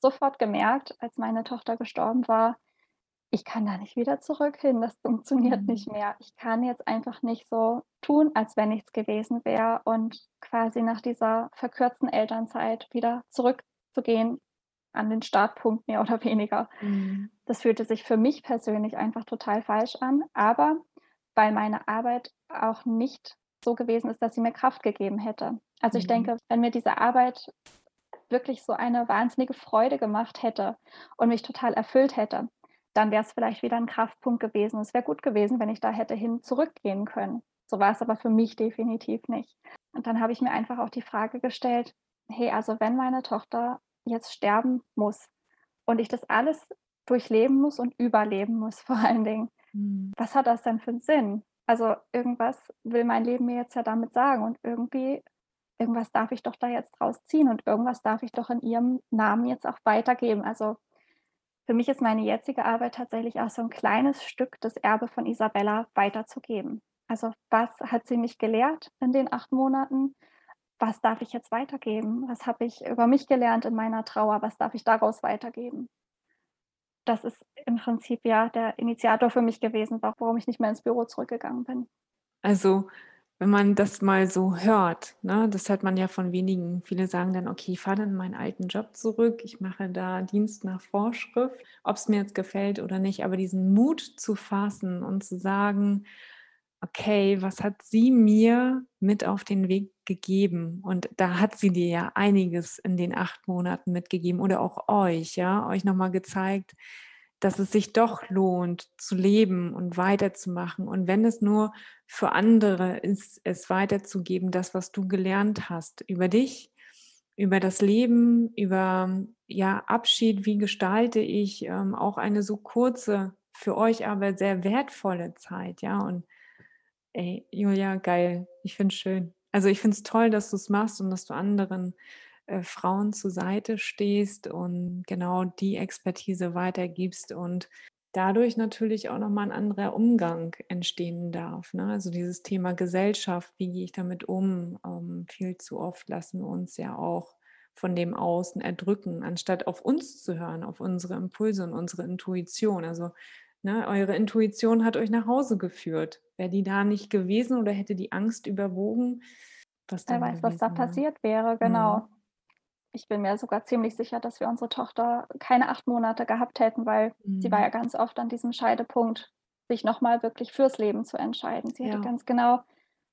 sofort gemerkt, als meine Tochter gestorben war, ich kann da nicht wieder zurück hin, das funktioniert mhm. nicht mehr. Ich kann jetzt einfach nicht so tun, als wenn nichts gewesen wäre und quasi nach dieser verkürzten Elternzeit wieder zurückzugehen an den Startpunkt mehr oder weniger. Mhm. Das fühlte sich für mich persönlich einfach total falsch an, aber weil meine Arbeit auch nicht so gewesen ist, dass sie mir Kraft gegeben hätte. Also ich mhm. denke, wenn mir diese Arbeit wirklich so eine wahnsinnige Freude gemacht hätte und mich total erfüllt hätte, dann wäre es vielleicht wieder ein Kraftpunkt gewesen. Es wäre gut gewesen, wenn ich da hätte hin zurückgehen können. So war es aber für mich definitiv nicht. Und dann habe ich mir einfach auch die Frage gestellt, hey, also wenn meine Tochter jetzt sterben muss und ich das alles durchleben muss und überleben muss vor allen Dingen, mhm. was hat das denn für einen Sinn? Also irgendwas will mein Leben mir jetzt ja damit sagen und irgendwie irgendwas darf ich doch da jetzt draus ziehen und irgendwas darf ich doch in ihrem Namen jetzt auch weitergeben. Also für mich ist meine jetzige Arbeit tatsächlich auch so ein kleines Stück das Erbe von Isabella weiterzugeben. Also was hat sie mich gelehrt in den acht Monaten? Was darf ich jetzt weitergeben? Was habe ich über mich gelernt in meiner Trauer? Was darf ich daraus weitergeben? Das ist im Prinzip ja der Initiator für mich gewesen, warum ich nicht mehr ins Büro zurückgegangen bin. Also wenn man das mal so hört, ne, das hört man ja von wenigen. Viele sagen dann, okay, ich fahre dann in meinen alten Job zurück, ich mache da Dienst nach Vorschrift, ob es mir jetzt gefällt oder nicht, aber diesen Mut zu fassen und zu sagen, okay, was hat sie mir mit auf den Weg gegeben? Und da hat sie dir ja einiges in den acht Monaten mitgegeben oder auch euch, ja, euch nochmal gezeigt, dass es sich doch lohnt zu leben und weiterzumachen. Und wenn es nur für andere ist, es weiterzugeben, das, was du gelernt hast über dich, über das Leben, über ja, Abschied, wie gestalte ich ähm, auch eine so kurze, für euch aber sehr wertvolle Zeit, ja. Und ey, Julia, geil. Ich finde es schön. Also ich finde es toll, dass du es machst und dass du anderen äh, Frauen zur Seite stehst und genau die Expertise weitergibst und dadurch natürlich auch nochmal ein anderer Umgang entstehen darf. Ne? Also dieses Thema Gesellschaft, wie gehe ich damit um? Ähm, viel zu oft lassen wir uns ja auch von dem Außen erdrücken, anstatt auf uns zu hören, auf unsere Impulse und unsere Intuition. Also ne, eure Intuition hat euch nach Hause geführt. Wäre die da nicht gewesen oder hätte die Angst überwogen? Was Wer weiß, was da passiert wäre, genau. Mhm ich bin mir sogar ziemlich sicher, dass wir unsere Tochter keine acht Monate gehabt hätten, weil mhm. sie war ja ganz oft an diesem Scheidepunkt, sich nochmal wirklich fürs Leben zu entscheiden. Sie ja. hätte ganz genau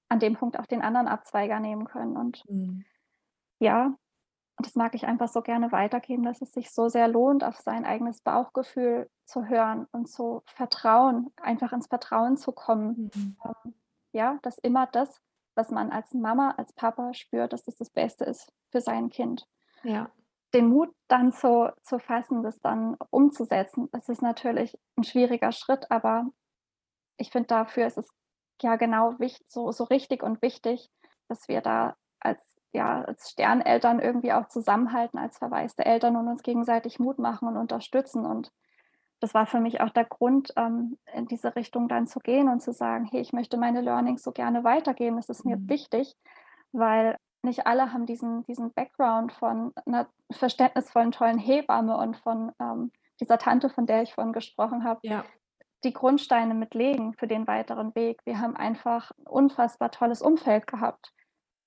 an dem Punkt auch den anderen Abzweiger nehmen können. Und mhm. ja, das mag ich einfach so gerne weitergeben, dass es sich so sehr lohnt, auf sein eigenes Bauchgefühl zu hören und zu vertrauen, einfach ins Vertrauen zu kommen. Mhm. Ähm, ja, dass immer das, was man als Mama, als Papa spürt, dass das das Beste ist für sein Kind. Ja. Den Mut dann zu, zu fassen, das dann umzusetzen, das ist natürlich ein schwieriger Schritt, aber ich finde, dafür ist es ja genau wichtig, so, so richtig und wichtig, dass wir da als, ja, als Sterneltern irgendwie auch zusammenhalten, als verwaiste Eltern und uns gegenseitig Mut machen und unterstützen. Und das war für mich auch der Grund, ähm, in diese Richtung dann zu gehen und zu sagen, hey, ich möchte meine Learnings so gerne weitergeben. Das ist mir mhm. wichtig, weil nicht alle haben diesen, diesen Background von einer verständnisvollen, tollen Hebamme und von ähm, dieser Tante, von der ich vorhin gesprochen habe, ja. die Grundsteine mitlegen für den weiteren Weg. Wir haben einfach ein unfassbar tolles Umfeld gehabt.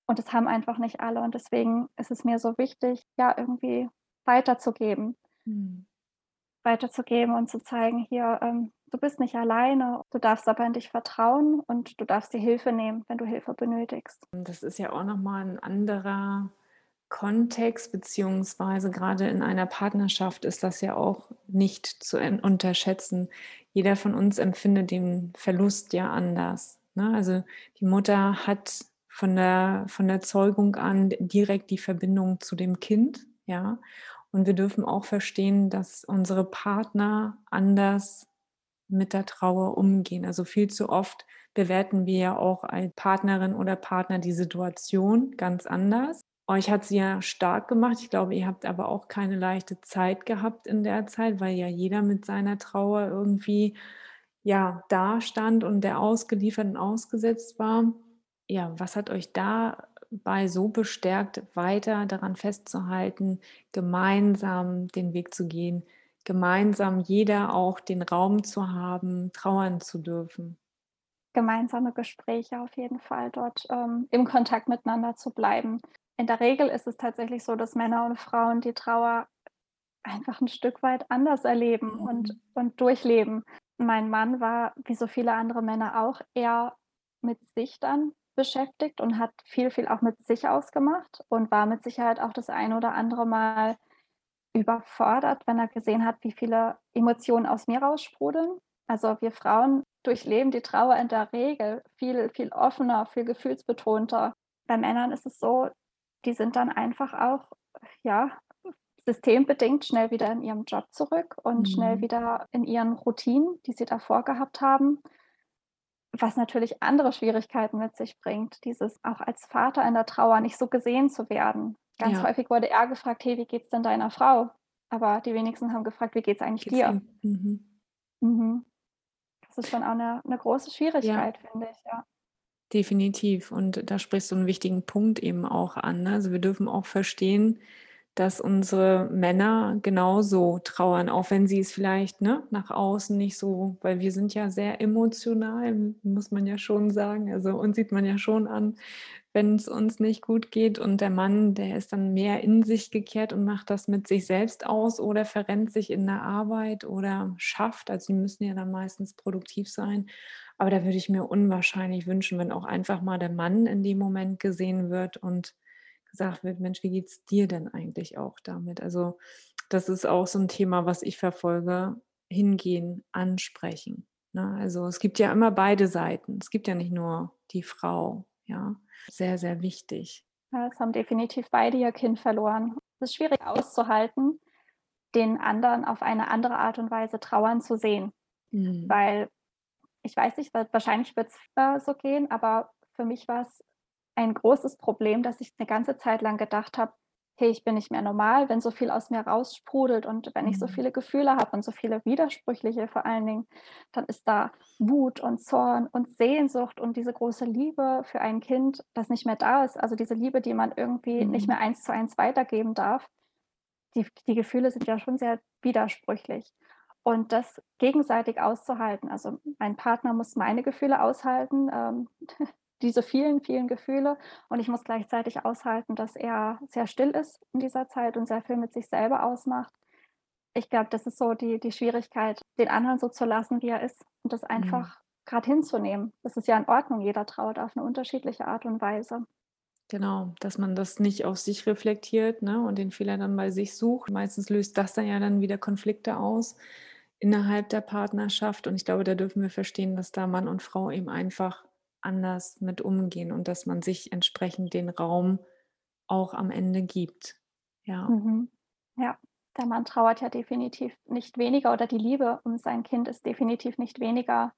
Und das haben einfach nicht alle. Und deswegen ist es mir so wichtig, ja, irgendwie weiterzugeben. Hm. Weiterzugeben und zu zeigen, hier, ähm, du bist nicht alleine, du darfst aber in dich vertrauen und du darfst dir Hilfe nehmen, wenn du Hilfe benötigst. Das ist ja auch nochmal ein anderer Kontext, beziehungsweise gerade in einer Partnerschaft ist das ja auch nicht zu unterschätzen. Jeder von uns empfindet den Verlust ja anders. Ne? Also die Mutter hat von der, von der Zeugung an direkt die Verbindung zu dem Kind, ja. Und wir dürfen auch verstehen, dass unsere Partner anders mit der Trauer umgehen. Also viel zu oft bewerten wir ja auch als Partnerin oder Partner die Situation ganz anders. Euch hat sie ja stark gemacht. Ich glaube, ihr habt aber auch keine leichte Zeit gehabt in der Zeit, weil ja jeder mit seiner Trauer irgendwie ja da stand und der ausgeliefert und ausgesetzt war. Ja, was hat euch dabei so bestärkt, weiter daran festzuhalten, gemeinsam den Weg zu gehen, gemeinsam jeder auch den Raum zu haben, trauern zu dürfen. Gemeinsame Gespräche auf jeden Fall, dort ähm, im Kontakt miteinander zu bleiben. In der Regel ist es tatsächlich so, dass Männer und Frauen die Trauer einfach ein Stück weit anders erleben mhm. und, und durchleben. Mein Mann war, wie so viele andere Männer auch, eher mit sich dann beschäftigt und hat viel, viel auch mit sich ausgemacht und war mit Sicherheit auch das ein oder andere Mal überfordert, wenn er gesehen hat, wie viele Emotionen aus mir raussprudeln. Also wir Frauen durchleben die Trauer in der Regel viel, viel offener, viel gefühlsbetonter. Bei Männern ist es so, die sind dann einfach auch, ja, systembedingt schnell wieder in ihrem Job zurück und mhm. schnell wieder in ihren Routinen, die sie davor gehabt haben. Was natürlich andere Schwierigkeiten mit sich bringt, dieses auch als Vater in der Trauer nicht so gesehen zu werden. Ganz ja. häufig wurde er gefragt, hey, wie geht's denn deiner Frau? Aber die wenigsten haben gefragt, wie geht's eigentlich geht's dir? Mhm. Mhm. Das ist schon auch eine, eine große Schwierigkeit, ja. finde ich, ja. Definitiv. Und da sprichst du einen wichtigen Punkt eben auch an. Ne? Also wir dürfen auch verstehen, dass unsere Männer genauso trauern, auch wenn sie es vielleicht ne, nach außen nicht so, weil wir sind ja sehr emotional, muss man ja schon sagen. Also uns sieht man ja schon an, wenn es uns nicht gut geht. Und der Mann, der ist dann mehr in sich gekehrt und macht das mit sich selbst aus oder verrennt sich in der Arbeit oder schafft. Also sie müssen ja dann meistens produktiv sein. Aber da würde ich mir unwahrscheinlich wünschen, wenn auch einfach mal der Mann in dem Moment gesehen wird und gesagt wird, Mensch, wie geht es dir denn eigentlich auch damit? Also das ist auch so ein Thema, was ich verfolge, hingehen, ansprechen. Ne? Also es gibt ja immer beide Seiten. Es gibt ja nicht nur die Frau. Ja, sehr, sehr wichtig. Ja, es haben definitiv beide ihr Kind verloren. Es ist schwierig auszuhalten, den anderen auf eine andere Art und Weise trauern zu sehen. Mhm. Weil ich weiß nicht, wahrscheinlich wird es so gehen, aber für mich war es ein großes Problem, dass ich eine ganze Zeit lang gedacht habe, hey, ich bin nicht mehr normal, wenn so viel aus mir raussprudelt und wenn ich so mhm. viele Gefühle habe und so viele widersprüchliche vor allen Dingen, dann ist da Wut und Zorn und Sehnsucht und diese große Liebe für ein Kind, das nicht mehr da ist. Also diese Liebe, die man irgendwie mhm. nicht mehr eins zu eins weitergeben darf. Die, die Gefühle sind ja schon sehr widersprüchlich. Und das gegenseitig auszuhalten. Also mein Partner muss meine Gefühle aushalten. Ähm, diese vielen, vielen Gefühle und ich muss gleichzeitig aushalten, dass er sehr still ist in dieser Zeit und sehr viel mit sich selber ausmacht. Ich glaube, das ist so die, die Schwierigkeit, den anderen so zu lassen, wie er ist und das einfach mhm. gerade hinzunehmen. Das ist ja in Ordnung, jeder trauert auf eine unterschiedliche Art und Weise. Genau, dass man das nicht auf sich reflektiert ne, und den Fehler dann bei sich sucht. Meistens löst das dann ja dann wieder Konflikte aus innerhalb der Partnerschaft. Und ich glaube, da dürfen wir verstehen, dass da Mann und Frau eben einfach anders mit umgehen und dass man sich entsprechend den Raum auch am Ende gibt. Ja. Mhm. Ja, der Mann trauert ja definitiv nicht weniger oder die Liebe um sein Kind ist definitiv nicht weniger,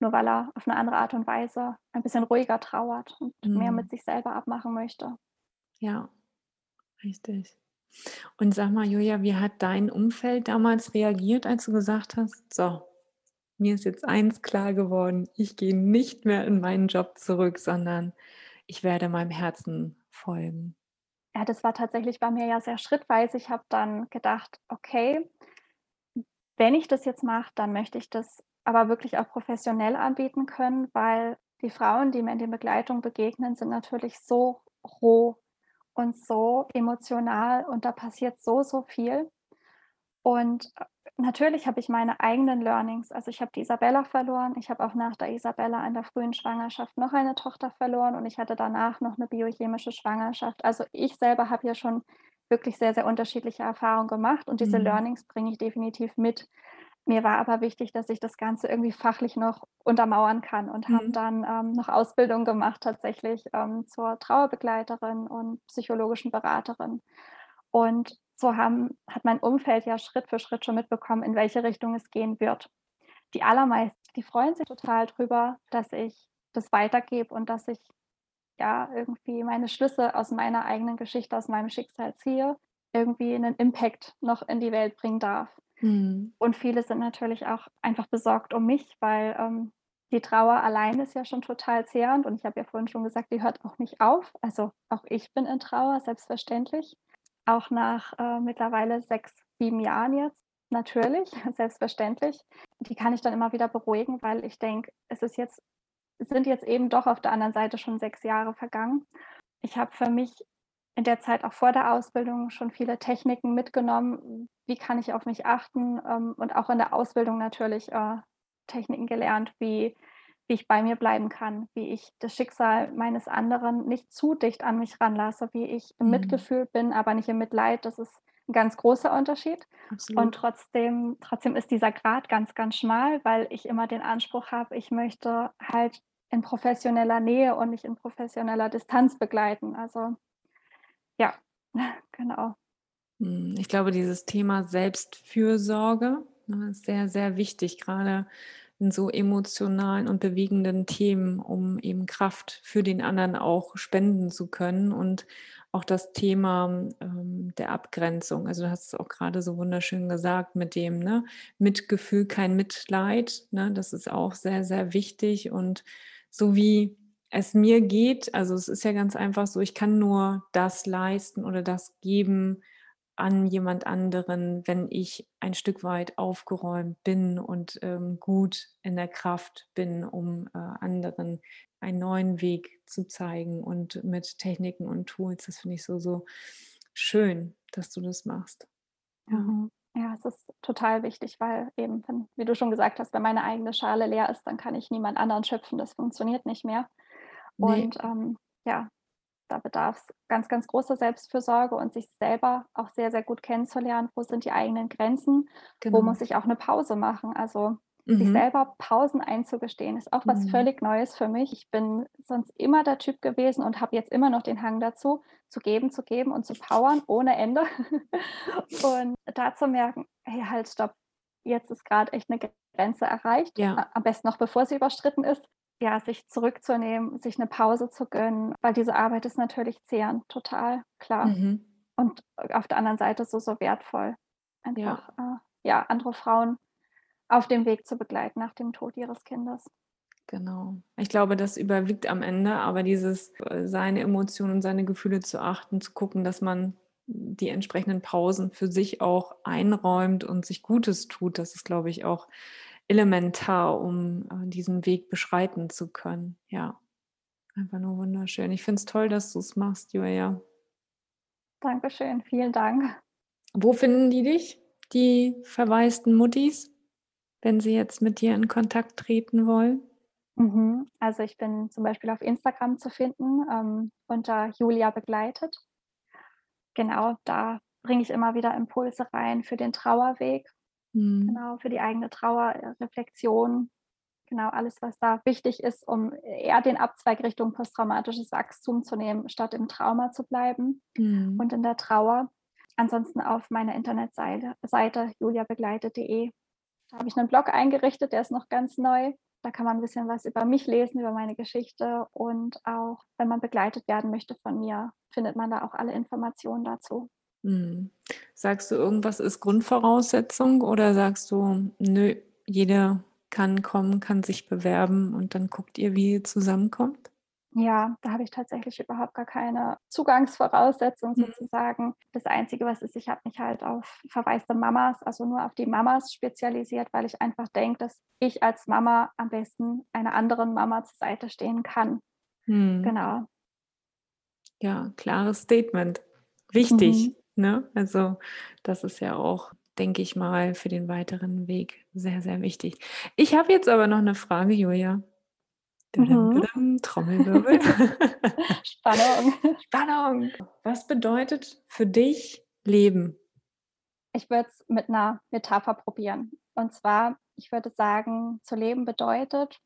nur weil er auf eine andere Art und Weise ein bisschen ruhiger trauert und mhm. mehr mit sich selber abmachen möchte. Ja, richtig. Und sag mal, Julia, wie hat dein Umfeld damals reagiert, als du gesagt hast, so, mir ist jetzt eins klar geworden, ich gehe nicht mehr in meinen Job zurück, sondern ich werde meinem Herzen folgen. Ja, das war tatsächlich bei mir ja sehr schrittweise. Ich habe dann gedacht, okay, wenn ich das jetzt mache, dann möchte ich das aber wirklich auch professionell anbieten können, weil die Frauen, die mir in der Begleitung begegnen, sind natürlich so roh und so emotional und da passiert so, so viel. Und natürlich habe ich meine eigenen Learnings. Also ich habe die Isabella verloren. Ich habe auch nach der Isabella in der frühen Schwangerschaft noch eine Tochter verloren und ich hatte danach noch eine biochemische Schwangerschaft. Also ich selber habe ja schon wirklich sehr, sehr unterschiedliche Erfahrungen gemacht und diese mhm. Learnings bringe ich definitiv mit. Mir war aber wichtig, dass ich das Ganze irgendwie fachlich noch untermauern kann und mhm. habe dann ähm, noch Ausbildung gemacht tatsächlich ähm, zur Trauerbegleiterin und psychologischen Beraterin. Und so haben, hat mein Umfeld ja Schritt für Schritt schon mitbekommen, in welche Richtung es gehen wird. Die allermeisten, die freuen sich total drüber, dass ich das weitergebe und dass ich ja irgendwie meine Schlüsse aus meiner eigenen Geschichte, aus meinem Schicksal ziehe, irgendwie einen Impact noch in die Welt bringen darf. Mhm. Und viele sind natürlich auch einfach besorgt um mich, weil ähm, die Trauer allein ist ja schon total zehrend und ich habe ja vorhin schon gesagt, die hört auch nicht auf. Also auch ich bin in Trauer, selbstverständlich auch nach äh, mittlerweile sechs, sieben Jahren jetzt, natürlich, selbstverständlich. Die kann ich dann immer wieder beruhigen, weil ich denke, es ist jetzt, sind jetzt eben doch auf der anderen Seite schon sechs Jahre vergangen. Ich habe für mich in der Zeit auch vor der Ausbildung schon viele Techniken mitgenommen. Wie kann ich auf mich achten? Ähm, und auch in der Ausbildung natürlich äh, Techniken gelernt, wie wie ich bei mir bleiben kann, wie ich das Schicksal meines anderen nicht zu dicht an mich ranlasse, wie ich im Mhm. Mitgefühl bin, aber nicht im Mitleid. Das ist 'n ganz großer Unterschied. Und Absolut. trotzdem trotzdem ist dieser Grat ganz, ganz schmal, weil ich immer den Anspruch habe, ich möchte halt in professioneller Nähe und nicht in professioneller Distanz begleiten. Also ja, genau. Mhm. Ich glaube, dieses Thema Selbstfürsorge, ne, ist sehr, sehr wichtig, grade in so emotionalen und bewegenden Themen, um eben Kraft für den anderen auch spenden zu können und auch das Thema, ähm, der Abgrenzung. Also, du hast es auch grade so wunderschön gesagt mit dem, ne, Mitgefühl, kein Mitleid, ne? Das ist auch sehr, sehr wichtig und so wie es mir geht also, es ist ja ganz einfach so, ich kann nur das leisten oder das geben an jemand anderen, wenn ich ein Stück weit aufgeräumt bin und, ähm, gut in der Kraft bin, um, äh, anderen einen neuen Weg zu zeigen und mit Techniken und Tools. Das finde ich so, so schön, dass du das machst. Ja. Mhm. Ja, es ist total wichtig, weil eben, wenn wie du schon gesagt hast, wenn meine eigene Schale leer ist, dann kann ich niemand anderen schöpfen. Das funktioniert nicht mehr. Ne. Und, ähm, ja, da bedarf's ganz, ganz großer Selbstfürsorge und sich selber auch sehr, sehr gut kennenzulernen. Wo sind die eigenen Grenzen? Wo Genau. muss ich auch 'ne Pause machen? Also, sich Mhm. selber Pausen einzugestehen, ist auch was Mhm. völlig Neues für mich. Ich bin sonst immer der Typ gewesen und habe jetzt immer noch den Hang dazu, zu geben, zu geben und zu powern ohne Ende. Und da zu merken: „Hey, halt, stopp. Jetzt ist grad echt 'ne Grenze erreicht.“ Ja. Am besten noch bevor sie überschritten ist. Ja, sich zurückzunehmen, sich 'ne Pause zu gönnen, weil diese Arbeit ist natürlich zehrend, total, klar. Mhm. Und auf der anderen Seite so, so wertvoll. Ja. Einfach, äh, ja, andere Frauen auf dem Weg zu begleiten nach dem Tod ihres Kindes. Genau. Ich glaube, das überwiegt am Ende, aber dieses, äh, seine Emotionen und seine Gefühle zu achten, zu gucken, dass man die entsprechenden Pausen für sich auch einräumt und sich Gutes tut, das ist, glaube ich, auch elementar, um, äh, diesen Weg beschreiten zu können. Ja, einfach nur wunderschön. Ich finde es toll, dass du's machst, Julia. Dankeschön, vielen Dank. Wo finden die dich, die verwaisten Muttis, wenn sie jetzt mit dir in Kontakt treten wollen? Mhm. Also, ich bin zum Beispiel auf Instagram zu finden, ähm, unter Julia begleitet. Genau, da bringe ich immer wieder Impulse rein für den Trauerweg. Mhm. Genau, für die eigene Trauer, Reflexion. Genau, alles, was da wichtig ist, um eher den Abzweig Richtung posttraumatisches Wachstum zu nehmen, statt im Trauma zu bleiben Mhm. und in der Trauer. Ansonsten auf meiner Internetseite Seite juliabegleitet.de. Da habe ich 'nen Blog eingerichtet, der ist noch ganz neu. Da kann man 'n bisschen was über mich lesen, über meine Geschichte und auch, wenn man begleitet werden möchte von mir, findet man da auch alle Informationen dazu. Mhm. Sagst du, irgendwas ist Grundvoraussetzung oder sagst du: „Nö, jeder kann kommen, kann sich bewerben und dann guckt ihr, wie ihr zusammenkommt?“ Ja, da habe ich tatsächlich überhaupt gar keine Zugangsvoraussetzung Mhm. sozusagen. Das Einzige, was ist, ich habe mich halt auf verwaiste Mamas, also nur auf die Mamas spezialisiert, weil ich einfach denke, dass ich als Mama am besten einer anderen Mama zur Seite stehen kann. Mhm. Genau. Ja, klares Statement. Wichtig, Mhm. Ne? Also, das ist ja auch, denke ich mal, für den weiteren Weg sehr, sehr wichtig. Ich habe jetzt aber noch 'ne Frage, Julia. Mhm. Trommelwirbel. Spannung. Spannung. Was bedeutet für dich Leben? Ich würde es mit 'ner Metapher probieren. Und zwar, ich würde sagen, zu leben bedeutet,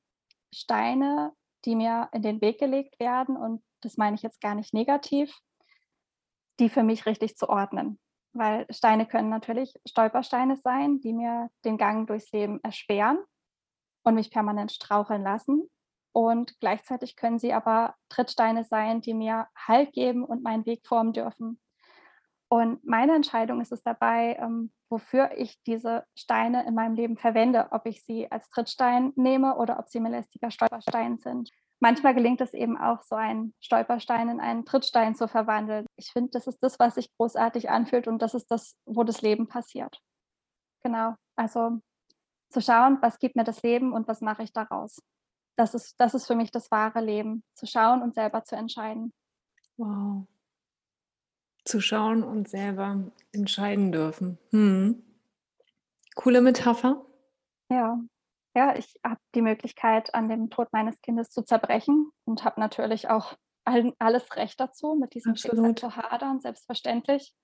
Steine, die mir in den Weg gelegt werden, und das meine ich jetzt gar nicht negativ die für mich richtig zu ordnen. Weil Steine können natürlich Stolpersteine sein, die mir den Gang durchs Leben erschweren und mich permanent straucheln lassen. Und gleichzeitig können sie aber Trittsteine sein, die mir Halt geben und meinen Weg formen dürfen. Und meine Entscheidung ist es dabei, ähm, wofür ich diese Steine in meinem Leben verwende, ob ich sie als Trittstein nehme oder ob sie mir lästiger Stolperstein sind. Manchmal gelingt es eben auch, so einen Stolperstein in einen Trittstein zu verwandeln. Ich finde, das ist das, was sich großartig anfühlt und das ist das, wo das Leben passiert. Genau, also zu schauen, was gibt mir das Leben und was mache ich daraus? Das ist das ist für mich das wahre Leben, zu schauen und selber zu entscheiden. Wow. Zu schauen und selber entscheiden dürfen. Mhm. Coole Metapher. Ja. Ja, ich habe die Möglichkeit, an dem Tod meines Kindes zu zerbrechen und habe natürlich auch all, alles Recht dazu, mit diesem Absolut. Schicksal zu hadern, selbstverständlich.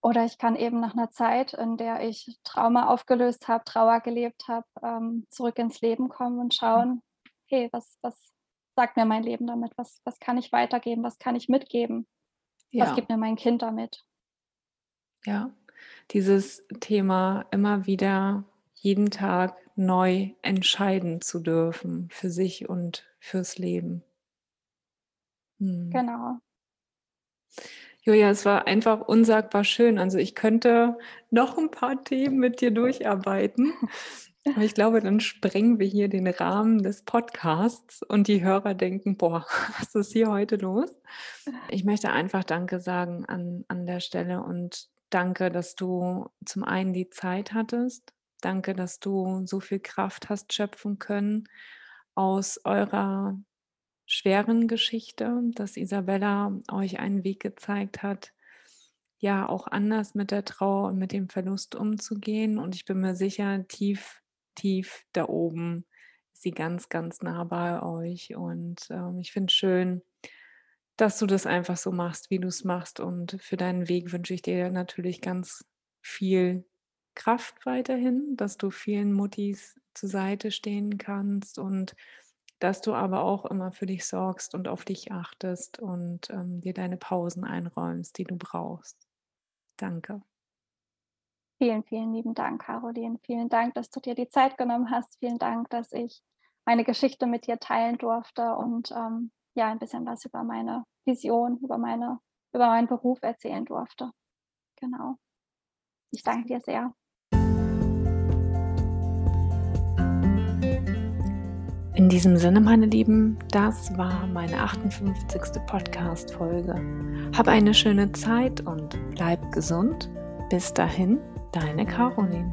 Oder ich kann eben nach einer Zeit, in der ich Trauma aufgelöst habe, Trauer gelebt habe, ähm, zurück ins Leben kommen und schauen, hey, was, was sagt mir mein Leben damit? Was, was kann ich weitergeben? Was kann ich mitgeben? Ja. Was gibt mir mein Kind damit? Ja, dieses Thema immer wieder jeden Tag neu entscheiden zu dürfen für sich und fürs Leben. Hm. Genau. Julia, es war einfach unsagbar schön. Also ich könnte noch ein paar Themen mit dir durcharbeiten. Aber ich glaube, dann sprengen wir hier den Rahmen des Podcasts und die Hörer denken, boah, was ist hier heute los? Ich möchte einfach Danke sagen an, an der Stelle und danke, dass du zum einen die Zeit hattest. Danke, dass du so viel Kraft hast schöpfen können aus eurer schweren Geschichte, dass Isabella euch einen Weg gezeigt hat, ja, auch anders mit der Trauer und mit dem Verlust umzugehen. Und ich bin mir sicher, tief tief da oben ist sie ganz, ganz nah bei euch. Und ähm, ich finde es schön, dass du das einfach so machst, wie du es machst. Und für deinen Weg wünsche ich dir natürlich ganz viel Kraft weiterhin, dass du vielen Muttis zur Seite stehen kannst und dass du aber auch immer für dich sorgst und auf dich achtest und ähm, dir deine Pausen einräumst, die du brauchst. Danke. Vielen, vielen lieben Dank, Caroline. Vielen Dank, dass du dir die Zeit genommen hast. Vielen Dank, dass ich meine Geschichte mit dir teilen durfte und ähm, ja, ein bisschen was über meine Vision, über, meine, über meinen Beruf erzählen durfte. Genau. Ich danke dir sehr. In diesem Sinne, meine Lieben, das war meine 58. Podcast-Folge. Hab eine schöne Zeit und bleib gesund. Bis dahin, Deine Caroline.